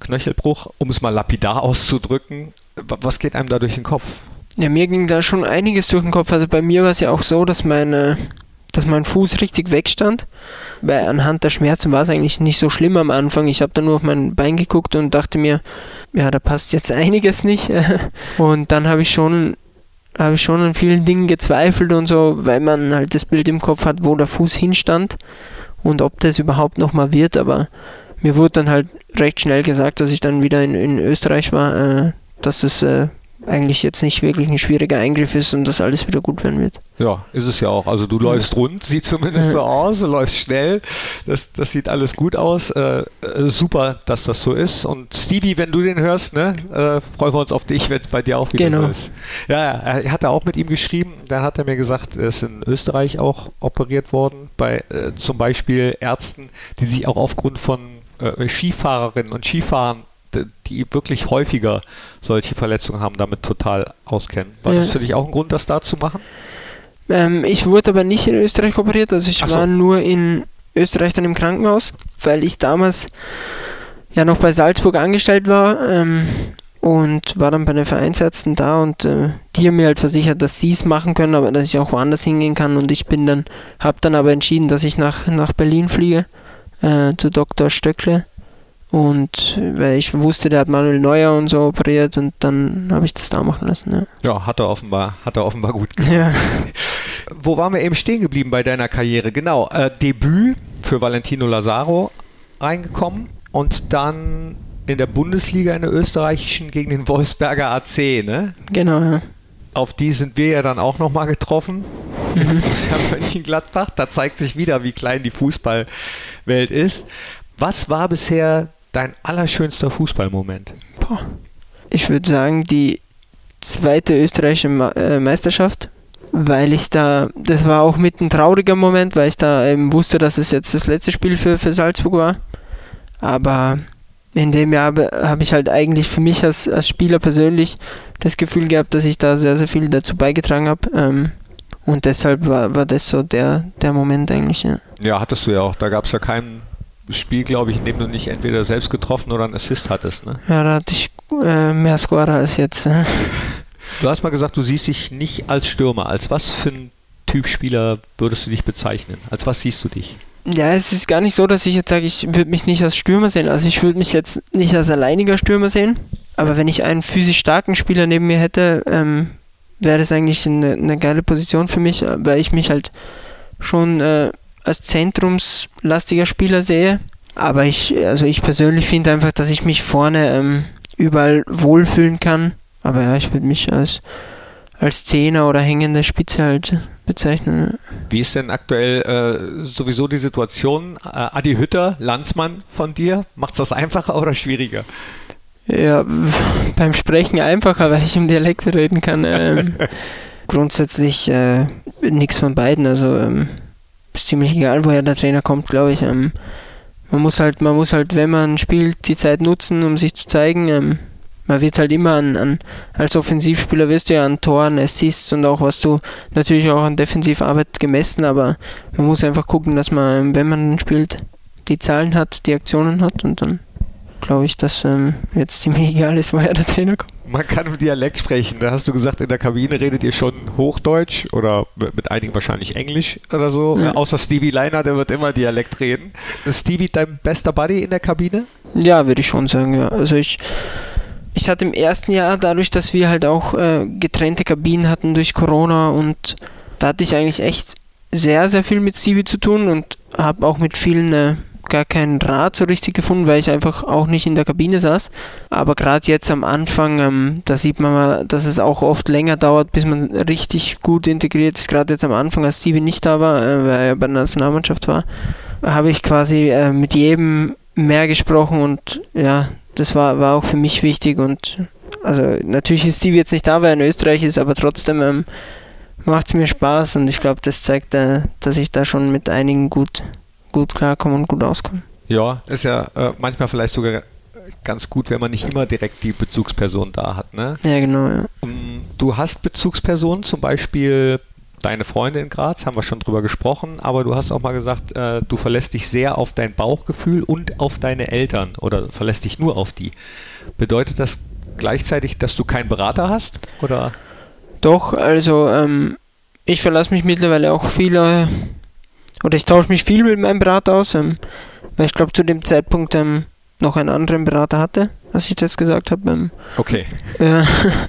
Knöchelbruch, um es mal lapidar auszudrücken. Was geht einem da durch den Kopf? Ja, mir ging da schon einiges durch den Kopf. Also bei mir war es ja auch so, dass meine dass mein Fuß richtig wegstand, weil anhand der Schmerzen war es eigentlich nicht so schlimm am Anfang. Ich habe dann nur auf mein Bein geguckt und dachte mir, ja, da passt jetzt einiges nicht. Und dann habe ich schon habe ich schon an vielen Dingen gezweifelt und so, weil man halt das Bild im Kopf hat, wo der Fuß hinstand und ob das überhaupt nochmal wird. Aber mir wurde dann halt recht schnell gesagt, dass ich dann wieder in, in Österreich war, äh, dass es äh, eigentlich jetzt nicht wirklich ein schwieriger Eingriff ist und dass alles wieder gut werden wird. Ja, ist es ja auch. Also du läufst rund, sieht zumindest so aus, du läufst schnell, das, das sieht alles gut aus. Äh, äh, super, dass das so ist. Und Stevie, wenn du den hörst, ne, äh, freuen wir uns auf dich, wenn es bei dir auch wieder genau. so ist. Ja, er hat auch mit ihm geschrieben, dann hat er mir gesagt, er ist in Österreich auch operiert worden, bei äh, zum Beispiel Ärzten, die sich auch aufgrund von äh, Skifahrerinnen und Skifahrern die wirklich häufiger solche Verletzungen haben, damit total auskennen. War ja. das für dich auch ein Grund, das da zu machen? Ähm, ich wurde aber nicht in Österreich operiert, also ich so. war nur in Österreich dann im Krankenhaus, weil ich damals ja noch bei Salzburg angestellt war ähm, und war dann bei den Vereinsärzten da und äh, die haben mir halt versichert, dass sie es machen können, aber dass ich auch woanders hingehen kann und ich bin dann, habe dann aber entschieden, dass ich nach, nach Berlin fliege äh, zu Dr. Stöckle und weil ich wusste, der hat Manuel Neuer und so operiert und dann habe ich das da machen lassen. Ja, ja hat er offenbar, hat er offenbar gut gemacht. Ja. Wo waren wir eben stehen geblieben bei deiner Karriere? Genau, äh, Debüt für Valentino Lazaro reingekommen und dann in der Bundesliga in der österreichischen gegen den Wolfsberger AC, ne? Genau, ja. Auf die sind wir ja dann auch nochmal getroffen. Mhm. Borussia Mönchengladbach. Da zeigt sich wieder, wie klein die Fußballwelt ist. Was war bisher dein allerschönster Fußballmoment? Boah. Ich würde sagen, die zweite österreichische äh, Meisterschaft, weil ich da, das war auch mit ein trauriger Moment, weil ich da eben wusste, dass es jetzt das letzte Spiel für, für Salzburg war. Aber in dem Jahr habe hab ich halt eigentlich für mich als, als Spieler persönlich das Gefühl gehabt, dass ich da sehr, sehr viel dazu beigetragen habe. Ähm, und deshalb war, war das so der, der Moment eigentlich. Ja. ja, hattest du ja auch. Da gab es ja keinen Spiel, glaube ich, in dem du nicht entweder selbst getroffen oder einen Assist hattest. Ne? Ja, da hatte ich äh, mehr Scorer als jetzt. Äh. Du hast mal gesagt, du siehst dich nicht als Stürmer. Als was für ein Typ Spieler würdest du dich bezeichnen? Als was siehst du dich? Ja, es ist gar nicht so, dass ich jetzt sage, ich würde mich nicht als Stürmer sehen. Also ich würde mich jetzt nicht als alleiniger Stürmer sehen. Aber wenn ich einen physisch starken Spieler neben mir hätte, ähm, wäre das eigentlich eine, eine, geile Position für mich, weil ich mich halt schon äh, als zentrumslastiger Spieler sehe. Aber ich, also ich persönlich finde einfach, dass ich mich vorne ähm, überall wohlfühlen kann. Aber ja, ich würde mich als, als Zehner oder hängende Spitze halt bezeichnen. Wie ist denn aktuell äh, sowieso die Situation? Äh, Adi Hütter, Landsmann von dir, macht das einfacher oder schwieriger? Ja, beim Sprechen einfacher, weil ich im Dialekt reden kann. Ähm, grundsätzlich äh, nichts von beiden. Also ähm, ist ziemlich egal, woher der Trainer kommt, glaube ich. Ähm, man muss halt, man muss halt, wenn man spielt, die Zeit nutzen, um sich zu zeigen. Ähm, man wird halt immer an, an, als Offensivspieler wirst du ja an Toren, Assists und auch was du natürlich auch an Defensivarbeit gemessen, aber man muss einfach gucken, dass man, wenn man spielt, die Zahlen hat, die Aktionen hat und dann glaube ich, dass ähm, jetzt ziemlich egal ist, woher der Trainer kommt. Man kann im Dialekt sprechen. Da hast du gesagt, in der Kabine redet ihr schon Hochdeutsch oder mit einigen wahrscheinlich Englisch oder so. Ja. Außer Stevie Leiner, der wird immer Dialekt reden. Ist Stevie dein bester Buddy in der Kabine? Ja, würde ich schon sagen, ja. Also ich, ich hatte im ersten Jahr, dadurch, dass wir halt auch äh, getrennte Kabinen hatten durch Corona und da hatte ich eigentlich echt sehr, sehr viel mit Stevie zu tun und habe auch mit vielen äh, gar keinen Rat so richtig gefunden, weil ich einfach auch nicht in der Kabine saß. Aber gerade jetzt am Anfang, ähm, da sieht man mal, dass es auch oft länger dauert, bis man richtig gut integriert ist. Gerade jetzt am Anfang, als Stevie nicht da war, äh, weil er bei der Nationalmannschaft war, habe ich quasi äh, mit jedem mehr gesprochen und ja, das war, war auch für mich wichtig und also natürlich ist Stevie jetzt nicht da, weil er in Österreich ist, aber trotzdem ähm, macht es mir Spaß und ich glaube, das zeigt, äh, dass ich da schon mit einigen gut gut klarkommen und gut auskommen. Ja, ist ja äh, manchmal vielleicht sogar ganz gut, wenn man nicht immer direkt die Bezugsperson da hat. Ne? Ja, genau. Ja. Ähm, du hast Bezugspersonen, zum Beispiel deine Freunde in Graz, haben wir schon drüber gesprochen, aber du hast auch mal gesagt, äh, du verlässt dich sehr auf dein Bauchgefühl und auf deine Eltern oder verlässt dich nur auf die. Bedeutet das gleichzeitig, dass du keinen Berater hast? Oder? Doch, also ähm, ich verlasse mich mittlerweile auch viele oder ich tausche mich viel mit meinem Berater aus, ähm, weil ich glaube zu dem Zeitpunkt ähm, noch einen anderen Berater hatte, was ich jetzt gesagt habe. Ähm, okay. Äh,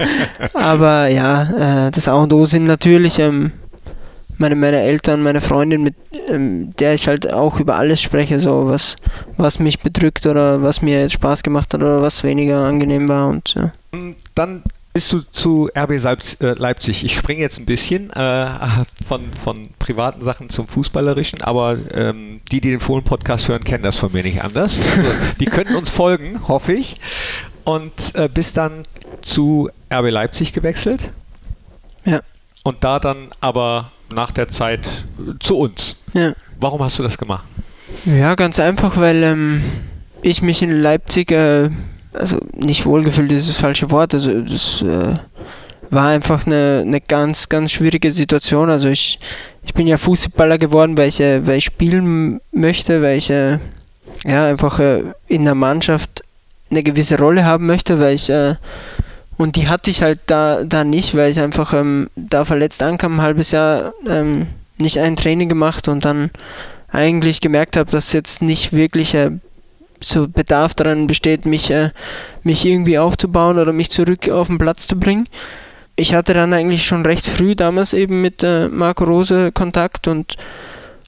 aber ja, äh, das A und O sind natürlich ähm, meine, meine Eltern, meine Freundin, mit ähm, der ich halt auch über alles spreche, so was, was mich bedrückt oder was mir jetzt Spaß gemacht hat oder was weniger angenehm war und ja. Dann bist du zu RB äh, Leipzig? Ich springe jetzt ein bisschen äh, von, von privaten Sachen zum Fußballerischen, aber ähm, die, die den Fohlen-Podcast hören, kennen das von mir nicht anders. Also, die können uns folgen, hoffe ich. Und äh, bist dann zu RB Leipzig gewechselt. Ja. Und da dann aber nach der Zeit zu uns. Ja. Warum hast du das gemacht? Ja, ganz einfach, weil ähm, ich mich in Leipzig äh, also nicht wohlgefühlt ist das falsche Wort, also das äh, war einfach eine, eine ganz, ganz schwierige Situation. Also ich, ich bin ja Fußballer geworden, weil ich, äh, weil ich spielen möchte, weil ich äh, ja einfach äh, in der Mannschaft eine gewisse Rolle haben möchte, weil ich und die hatte ich halt da, da nicht, weil ich einfach ähm, da verletzt ankam, ein halbes Jahr ähm, nicht ein Training gemacht und dann eigentlich gemerkt habe, dass jetzt nicht wirklich äh, so Bedarf daran besteht, mich, äh, mich irgendwie aufzubauen oder mich zurück auf den Platz zu bringen. Ich hatte dann eigentlich schon recht früh damals eben mit äh, Marco Rose Kontakt und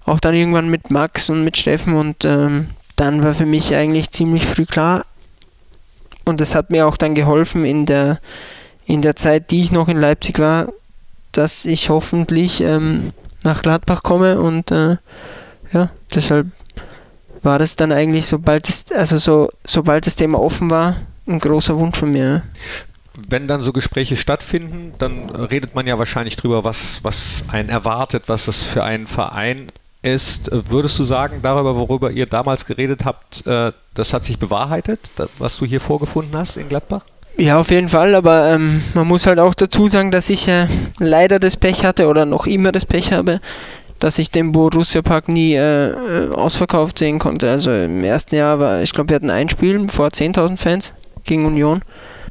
auch dann irgendwann mit Max und mit Steffen und ähm, dann war für mich eigentlich ziemlich früh klar und das hat mir auch dann geholfen in der, in der Zeit, die ich noch in Leipzig war, dass ich hoffentlich ähm, nach Gladbach komme und äh, ja, deshalb war das dann eigentlich, sobald es, also so, sobald das Thema offen war, ein großer Wunsch von mir. Wenn dann so Gespräche stattfinden, dann redet man ja wahrscheinlich drüber, was, was einen erwartet, was das für einen Verein ist. Würdest du sagen, darüber, worüber ihr damals geredet habt, äh, das hat sich bewahrheitet, was du hier vorgefunden hast in Gladbach? Ja, auf jeden Fall, aber ähm, man muss halt auch dazu sagen, dass ich äh, leider das Pech hatte oder noch immer das Pech habe, dass ich den Borussia Park nie äh, äh, ausverkauft sehen konnte. Also im ersten Jahr war, ich glaube, wir hatten ein Spiel vor 10.000 Fans gegen Union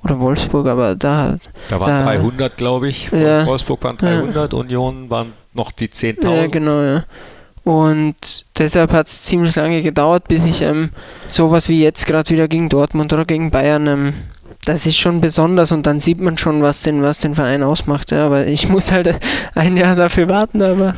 oder Wolfsburg, aber da. Da waren da, 300, glaube ich. Ja, Wolfsburg waren 300, ja. Union waren noch die 10.000. Ja, genau, ja. Und deshalb hat es ziemlich lange gedauert, bis ich ähm, sowas wie jetzt gerade wieder gegen Dortmund oder gegen Bayern, ähm, das ist schon besonders und dann sieht man schon, was den, was den Verein ausmacht. Ja. Aber ich muss halt ein Jahr dafür warten, aber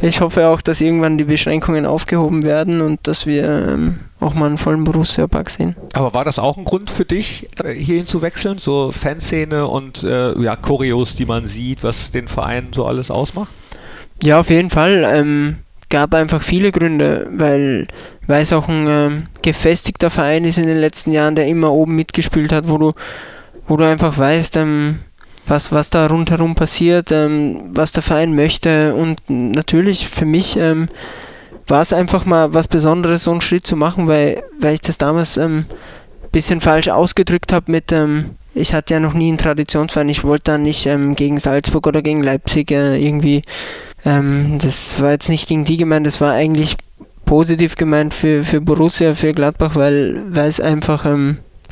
ich hoffe auch, dass irgendwann die Beschränkungen aufgehoben werden und dass wir ähm, auch mal einen vollen Borussia-Park sehen. Aber war das auch ein Grund für dich, äh, hierhin zu wechseln? So Fanszene und äh, ja, Choreos, die man sieht, was den Verein so alles ausmacht? Ja, auf jeden Fall. Ähm, gab einfach viele Gründe, weil, es auch ein ähm, gefestigter Verein ist in den letzten Jahren, der immer oben mitgespielt hat, wo du, wo du einfach weißt, ähm, was, was da rundherum passiert, ähm, was der Verein möchte. Und natürlich für mich ähm, war es einfach mal was Besonderes, so einen Schritt zu machen, weil, weil ich das damals ein ähm, bisschen falsch ausgedrückt habe mit, ähm, ich hatte ja noch nie einen Traditionsverein, ich wollte da nicht ähm, gegen Salzburg oder gegen Leipzig äh, irgendwie, ähm, das war jetzt nicht gegen die gemeint, das war eigentlich positiv gemeint für, für Borussia, für Gladbach, weil, weil es einfach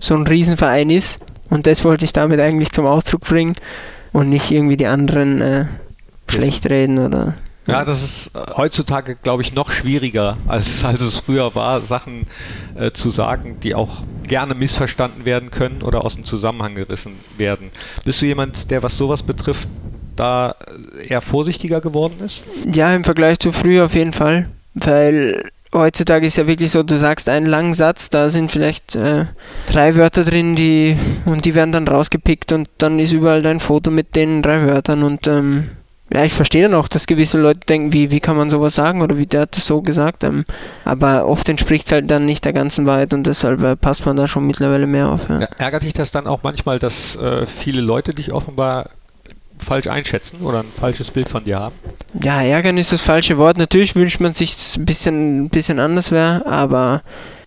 so ein Riesenverein ist. Und das wollte ich damit eigentlich zum Ausdruck bringen und nicht irgendwie die anderen äh, schlecht reden oder. Ja, das ist äh, heutzutage, glaube ich, noch schwieriger, als, als es früher war, Sachen äh, zu sagen, die auch gerne missverstanden werden können oder aus dem Zusammenhang gerissen werden. Bist du jemand, der, was sowas betrifft, da eher vorsichtiger geworden ist? Ja, im Vergleich zu früher auf jeden Fall, weil heutzutage ist ja wirklich so, du sagst einen langen Satz, da sind vielleicht äh, drei Wörter drin, die und die werden dann rausgepickt und dann ist überall dein Foto mit den drei Wörtern und ähm, ja, ich verstehe dann auch, dass gewisse Leute denken, wie, wie kann man sowas sagen oder wie der hat das so gesagt. Ähm, aber oft entspricht es halt dann nicht der ganzen Wahrheit und deshalb äh, passt man da schon mittlerweile mehr auf. Ja. Ja, ärgert dich das dann auch manchmal, dass äh, viele Leute dich offenbar falsch einschätzen oder ein falsches Bild von dir haben? Ja, ärgern ist das falsche Wort. Natürlich wünscht man sich es ein bisschen, bisschen anders wäre, aber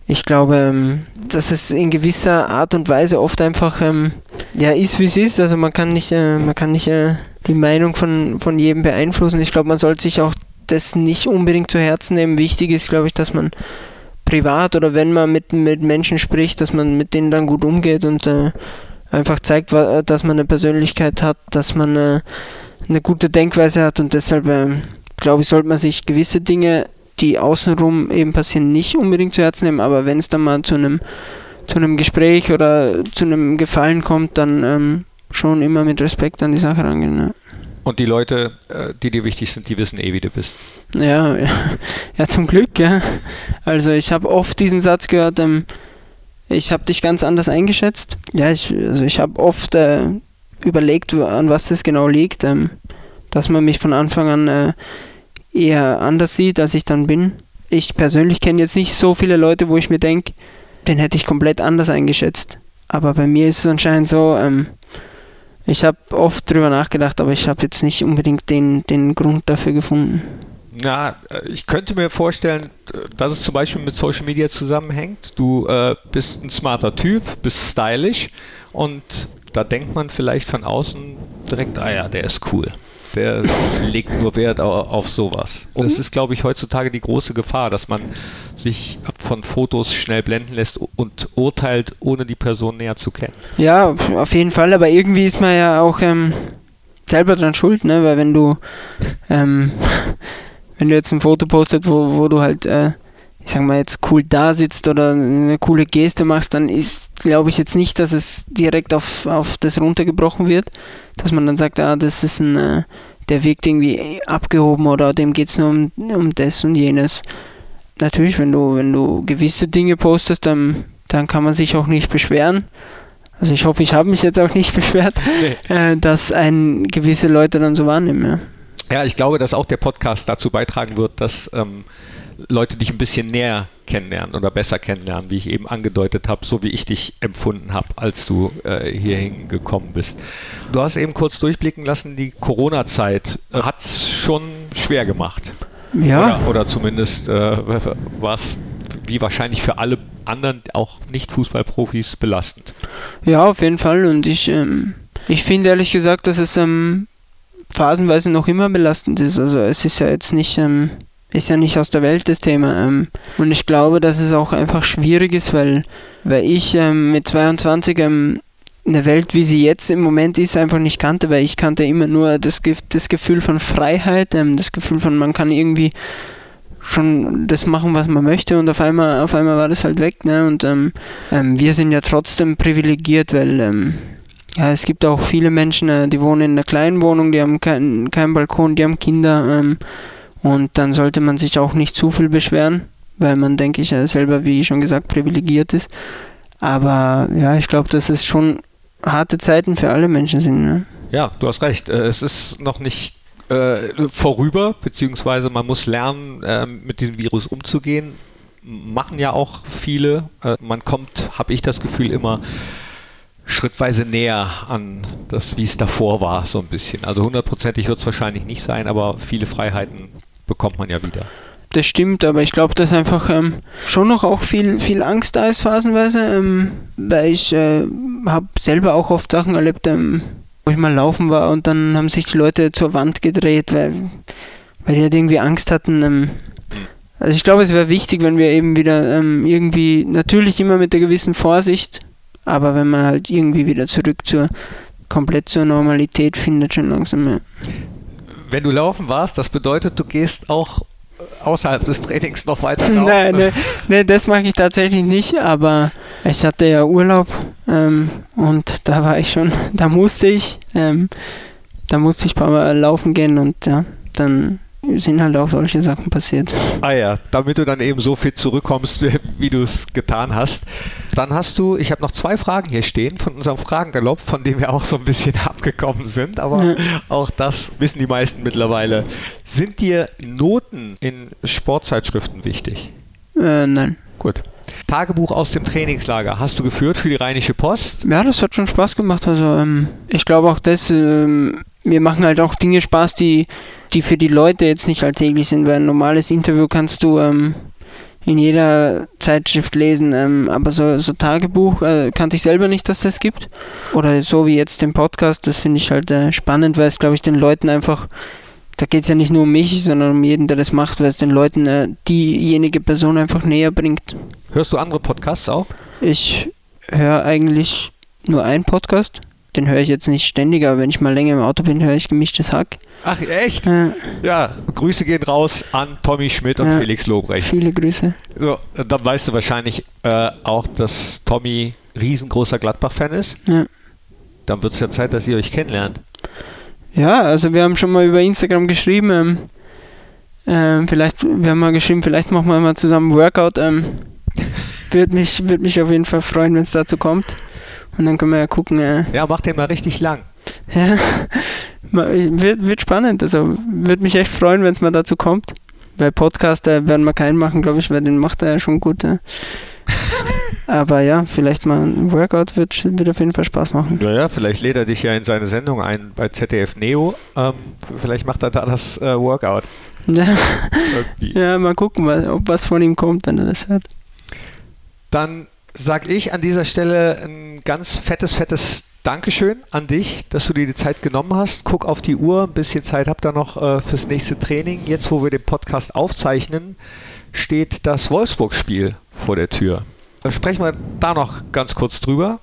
ich glaube, ähm, dass es in gewisser Art und Weise oft einfach ähm, ja, ist, wie es ist. Also man kann nicht, äh, man kann nicht äh, die Meinung von, von jedem beeinflussen. Ich glaube, man sollte sich auch das nicht unbedingt zu Herzen nehmen. Wichtig ist, glaube ich, dass man privat oder wenn man mit, mit Menschen spricht, dass man mit denen dann gut umgeht und äh, einfach zeigt, dass man eine Persönlichkeit hat, dass man äh, eine gute Denkweise hat und deshalb äh, glaube ich, sollte man sich gewisse Dinge, die außenrum eben passieren, nicht unbedingt zu Herzen nehmen, aber wenn es dann mal zu einem zu einem Gespräch oder zu einem Gefallen kommt, dann ähm, schon immer mit Respekt an die Sache rangehen. Ja. Und die Leute, äh, die dir wichtig sind, die wissen eh, wie du bist. Ja, ja, ja zum Glück, ja. Also ich habe oft diesen Satz gehört, ähm, ich habe dich ganz anders eingeschätzt. Ja, ich, also ich habe oft äh, überlegt, an was es genau liegt, ähm, dass man mich von Anfang an äh, eher anders sieht, als ich dann bin. Ich persönlich kenne jetzt nicht so viele Leute, wo ich mir denke, den hätte ich komplett anders eingeschätzt. Aber bei mir ist es anscheinend so, ähm, ich habe oft drüber nachgedacht, aber ich habe jetzt nicht unbedingt den, den Grund dafür gefunden. Ja, ich könnte mir vorstellen, dass es zum Beispiel mit Social Media zusammenhängt. Du äh, bist ein smarter Typ, bist stylisch und da denkt man vielleicht von außen direkt, ah ja, der ist cool der legt nur Wert auf sowas. Und das ist, glaube ich, heutzutage die große Gefahr, dass man sich von Fotos schnell blenden lässt und urteilt, ohne die Person näher zu kennen. Ja, auf jeden Fall, aber irgendwie ist man ja auch ähm, selber dran schuld, ne? weil wenn du ähm, wenn du jetzt ein Foto postet, wo, wo du halt äh, ich sag mal jetzt cool da sitzt oder eine coole Geste machst, dann ist, glaube ich jetzt nicht, dass es direkt auf, auf das runtergebrochen wird, dass man dann sagt, ah, das ist ein, äh, der wirkt irgendwie abgehoben oder dem geht es nur um, um das und jenes. Natürlich, wenn du, wenn du gewisse Dinge postest, dann, dann kann man sich auch nicht beschweren. Also ich hoffe, ich habe mich jetzt auch nicht beschwert, nee. äh, dass ein gewisse Leute dann so wahrnehmen. Ja. Ja, ich glaube, dass auch der Podcast dazu beitragen wird, dass ähm, Leute dich ein bisschen näher kennenlernen oder besser kennenlernen, wie ich eben angedeutet habe, so wie ich dich empfunden habe, als du äh, hierhin gekommen bist. Du hast eben kurz durchblicken lassen, die Corona-Zeit äh, hat es schon schwer gemacht. Ja. Oder, oder zumindest äh, war es wie wahrscheinlich für alle anderen, auch nicht Fußballprofis, belastend. Ja, auf jeden Fall. Und ich, ähm, ich finde ehrlich gesagt, dass es ähm, phasenweise noch immer belastend ist. Also es ist ja jetzt nicht... Ähm, ist ja nicht aus der Welt das Thema. Ähm, und ich glaube, dass es auch einfach schwierig ist, weil, weil ich ähm, mit 22 ähm, eine Welt, wie sie jetzt im Moment ist, einfach nicht kannte, weil ich kannte immer nur das, das Gefühl von Freiheit, ähm, das Gefühl von, man kann irgendwie schon das machen, was man möchte und auf einmal, auf einmal war das halt weg. Ne? Und ähm, ähm, wir sind ja trotzdem privilegiert, weil ähm, ja, es gibt auch viele Menschen, äh, die wohnen in einer kleinen Wohnung, die haben keinen kein Balkon, die haben Kinder. Ähm, und dann sollte man sich auch nicht zu viel beschweren, weil man, denke ich, selber, wie schon gesagt, privilegiert ist. Aber ja, ich glaube, dass es schon harte Zeiten für alle Menschen sind. Ne? Ja, du hast recht. Äh, es ist noch nicht äh, vorüber, beziehungsweise man muss lernen, äh, mit diesem Virus umzugehen. Machen ja auch viele. Äh, man kommt, habe ich das Gefühl, immer schrittweise näher an das, wie es davor war, so ein bisschen. Also hundertprozentig wird es wahrscheinlich nicht sein, aber viele Freiheiten bekommt man ja wieder. Das stimmt, aber ich glaube, dass einfach ähm, schon noch auch viel, viel Angst da ist phasenweise, ähm, weil ich äh, habe selber auch oft Sachen erlebt, ähm, wo ich mal laufen war und dann haben sich die Leute zur Wand gedreht, weil, weil die halt irgendwie Angst hatten, ähm, Also ich glaube, es wäre wichtig, wenn wir eben wieder ähm, irgendwie, natürlich immer mit der gewissen Vorsicht, aber wenn man halt irgendwie wieder zurück zur komplett zur Normalität findet, schon langsam. Ja. Wenn du laufen warst, das bedeutet, du gehst auch außerhalb des Trainings noch weiter laufen? Nein, nee, nee, das mache ich tatsächlich nicht, aber ich hatte ja Urlaub ähm, und da war ich schon, da musste ich, ähm, da musste ich ein paar Mal laufen gehen und ja, dann sind halt auch solche Sachen passiert. Ah ja, damit du dann eben so fit zurückkommst, wie du es getan hast. Dann hast du, ich habe noch zwei Fragen hier stehen von unserem Fragengalopp, von dem wir auch so ein bisschen abgekommen sind, aber ja. auch das wissen die meisten mittlerweile. Sind dir Noten in Sportzeitschriften wichtig? Äh, nein. Gut. Tagebuch aus dem Trainingslager hast du geführt für die Rheinische Post? Ja, das hat schon Spaß gemacht. Also ähm, ich glaube auch das, ähm, mir machen halt auch Dinge Spaß, die, die für die Leute jetzt nicht alltäglich sind, weil ein normales Interview kannst du ähm, in jeder Zeitschrift lesen, ähm, aber so, so Tagebuch äh, kannte ich selber nicht, dass das gibt. Oder so wie jetzt den Podcast, das finde ich halt äh, spannend, weil es, glaube ich, den Leuten einfach da geht es ja nicht nur um mich, sondern um jeden, der das macht, weil es den Leuten äh, diejenige Person einfach näher bringt. Hörst du andere Podcasts auch? Ich höre eigentlich nur einen Podcast. Den höre ich jetzt nicht ständig, aber wenn ich mal länger im Auto bin, höre ich gemischtes Hack. Ach, echt? Ja, ja Grüße gehen raus an Tommy Schmidt und ja, Felix Lobrecht. Viele Grüße. So, dann weißt du wahrscheinlich äh, auch, dass Tommy riesengroßer Gladbach-Fan ist. Ja. Dann wird es ja Zeit, dass ihr euch kennenlernt. Ja, also wir haben schon mal über Instagram geschrieben. Ähm, ähm, vielleicht, wir haben mal geschrieben, vielleicht machen wir mal zusammen Workout. Ähm, würde mich, würd mich auf jeden Fall freuen, wenn es dazu kommt. Und dann können wir ja gucken. Äh, ja, mach den mal richtig lang. Ja, wird, wird spannend. Also würde mich echt freuen, wenn es mal dazu kommt. Weil Podcast äh, werden wir keinen machen, glaube ich, weil den macht er ja schon gut. Äh. Aber ja, vielleicht mal ein Workout wird, wird auf jeden Fall Spaß machen. Ja, ja, vielleicht lädt er dich ja in seine Sendung ein bei ZDF Neo. Ähm, vielleicht macht er da das äh, Workout. Ja. ja, mal gucken, ob was von ihm kommt, wenn er das hört. Dann sage ich an dieser Stelle ein ganz fettes, fettes Dankeschön an dich, dass du dir die Zeit genommen hast. Guck auf die Uhr, ein bisschen Zeit habt ihr noch äh, fürs nächste Training. Jetzt, wo wir den Podcast aufzeichnen, steht das Wolfsburg-Spiel vor der Tür. Sprechen wir da noch ganz kurz drüber.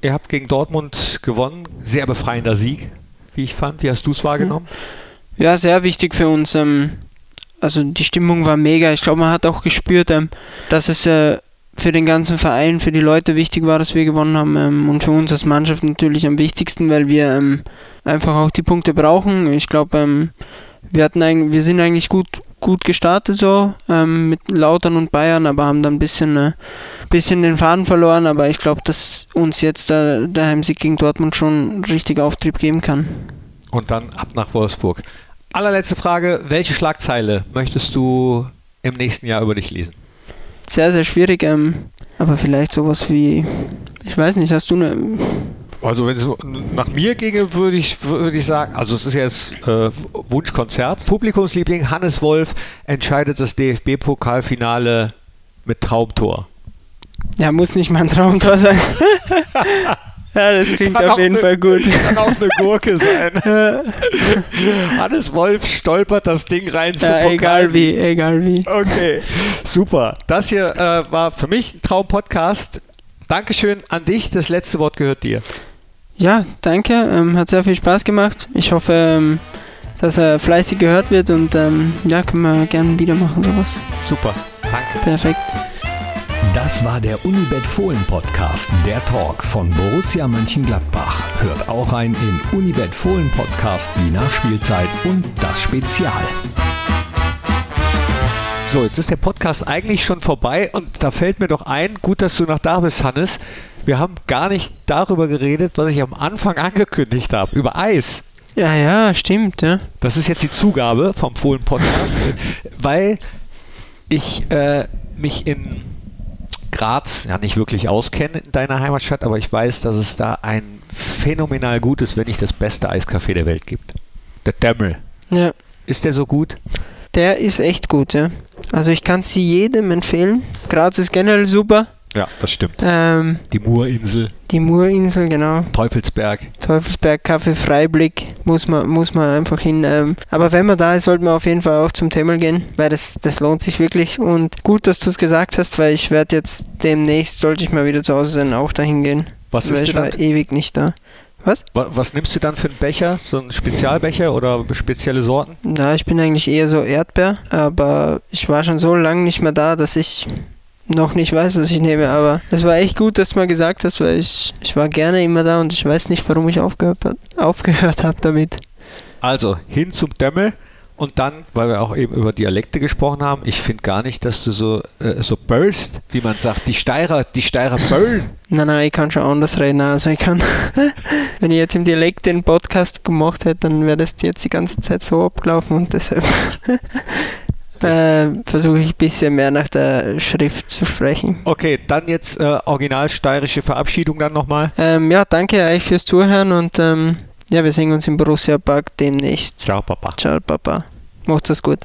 Ihr habt gegen Dortmund gewonnen. Sehr befreiender Sieg, wie ich fand. Wie hast du es wahrgenommen? Ja, sehr wichtig für uns. Ähm, also die Stimmung war mega. Ich glaube, man hat auch gespürt, ähm, dass es äh, für den ganzen Verein, für die Leute wichtig war, dass wir gewonnen haben. Ähm, und für uns als Mannschaft natürlich am wichtigsten, weil wir einfach auch die Punkte brauchen. Ich glaube, wir hatten wir sind eigentlich gut gut gestartet so ähm, mit Lautern und Bayern, aber haben dann ein bisschen, äh, bisschen den Faden verloren. Aber ich glaube, dass uns jetzt äh, der Heimsieg gegen Dortmund schon richtig Auftrieb geben kann. Und dann ab nach Wolfsburg. Allerletzte Frage: Welche Schlagzeile möchtest du im nächsten Jahr über dich lesen? Sehr, sehr schwierig, ähm, aber vielleicht sowas wie, ich weiß nicht, hast du eine also wenn es nach mir ginge, würde ich, würde ich sagen, also es ist jetzt äh, Wunschkonzert. Publikumsliebling Hannes Wolf entscheidet das DFB-Pokalfinale mit Traumtor. Ja, muss nicht mal ein Traumtor sein. ja, das klingt kann auf jeden ne, Fall gut. Kann auch eine Gurke sein. Hannes Wolf stolpert das Ding rein ja, Pokal. Egal wie, egal wie. Okay, super. Das hier äh, war für mich ein Traumpodcast. Dankeschön an dich. Das letzte Wort gehört dir. Ja, danke. Ähm, hat sehr viel Spaß gemacht. Ich hoffe, ähm, dass er fleißig gehört wird und ähm, ja, können wir gerne wieder machen sowas. Super, danke. Perfekt. Das war der Unibet Fohlen Podcast, der Talk von Borussia Mönchengladbach. Hört auch rein in Unibet Fohlen Podcast, die Nachspielzeit und das Spezial. So, jetzt ist der Podcast eigentlich schon vorbei und da fällt mir doch ein, gut, dass du noch da bist, Hannes wir haben gar nicht darüber geredet, was ich am Anfang angekündigt habe, über Eis. Ja, ja, stimmt. Ja. Das ist jetzt die Zugabe vom Fohlen Podcast, weil ich äh, mich in Graz ja nicht wirklich auskenne in deiner Heimatstadt, aber ich weiß, dass es da ein phänomenal gutes, wenn nicht das beste Eiscafé der Welt gibt. Der Dämmel. Ja. Ist der so gut? Der ist echt gut, ja. Also ich kann sie jedem empfehlen. Graz ist generell super. Ja, das stimmt. Ähm, die Murinsel. Die Murinsel, genau. Teufelsberg. Teufelsberg, Kaffee Freiblick, muss man, muss man einfach hin. Ähm, aber wenn man da ist, sollte man auf jeden Fall auch zum Temmel gehen, weil das, das lohnt sich wirklich. Und gut, dass du es gesagt hast, weil ich werde jetzt demnächst, sollte ich mal wieder zu Hause sein, auch dahin gehen. Was weil ist ich war ewig nicht da. Was? Was, was nimmst du dann für einen Becher? So einen Spezialbecher oder spezielle Sorten? Na, ich bin eigentlich eher so Erdbeer, aber ich war schon so lange nicht mehr da, dass ich noch nicht weiß, was ich nehme, aber es war echt gut, dass du mal gesagt hast, weil ich, ich war gerne immer da und ich weiß nicht, warum ich aufgehört, aufgehört habe damit. Also, hin zum Dämmel und dann, weil wir auch eben über Dialekte gesprochen haben, ich finde gar nicht, dass du so, äh, so böllst, wie man sagt, die Steirer, die Steirer böllen. Nein, nein, ich kann schon anders reden. Also ich kann, wenn ich jetzt im Dialekt den Podcast gemacht hätte, dann wäre das jetzt die ganze Zeit so abgelaufen und deshalb äh, versuche ich ein bisschen mehr nach der Schrift zu sprechen. Okay, dann jetzt äh, original steirische Verabschiedung dann nochmal. Ähm, ja, danke euch fürs Zuhören und ähm, ja, wir sehen uns im Borussia Park demnächst. Ciao, Papa. Ciao, Papa. Macht's es gut.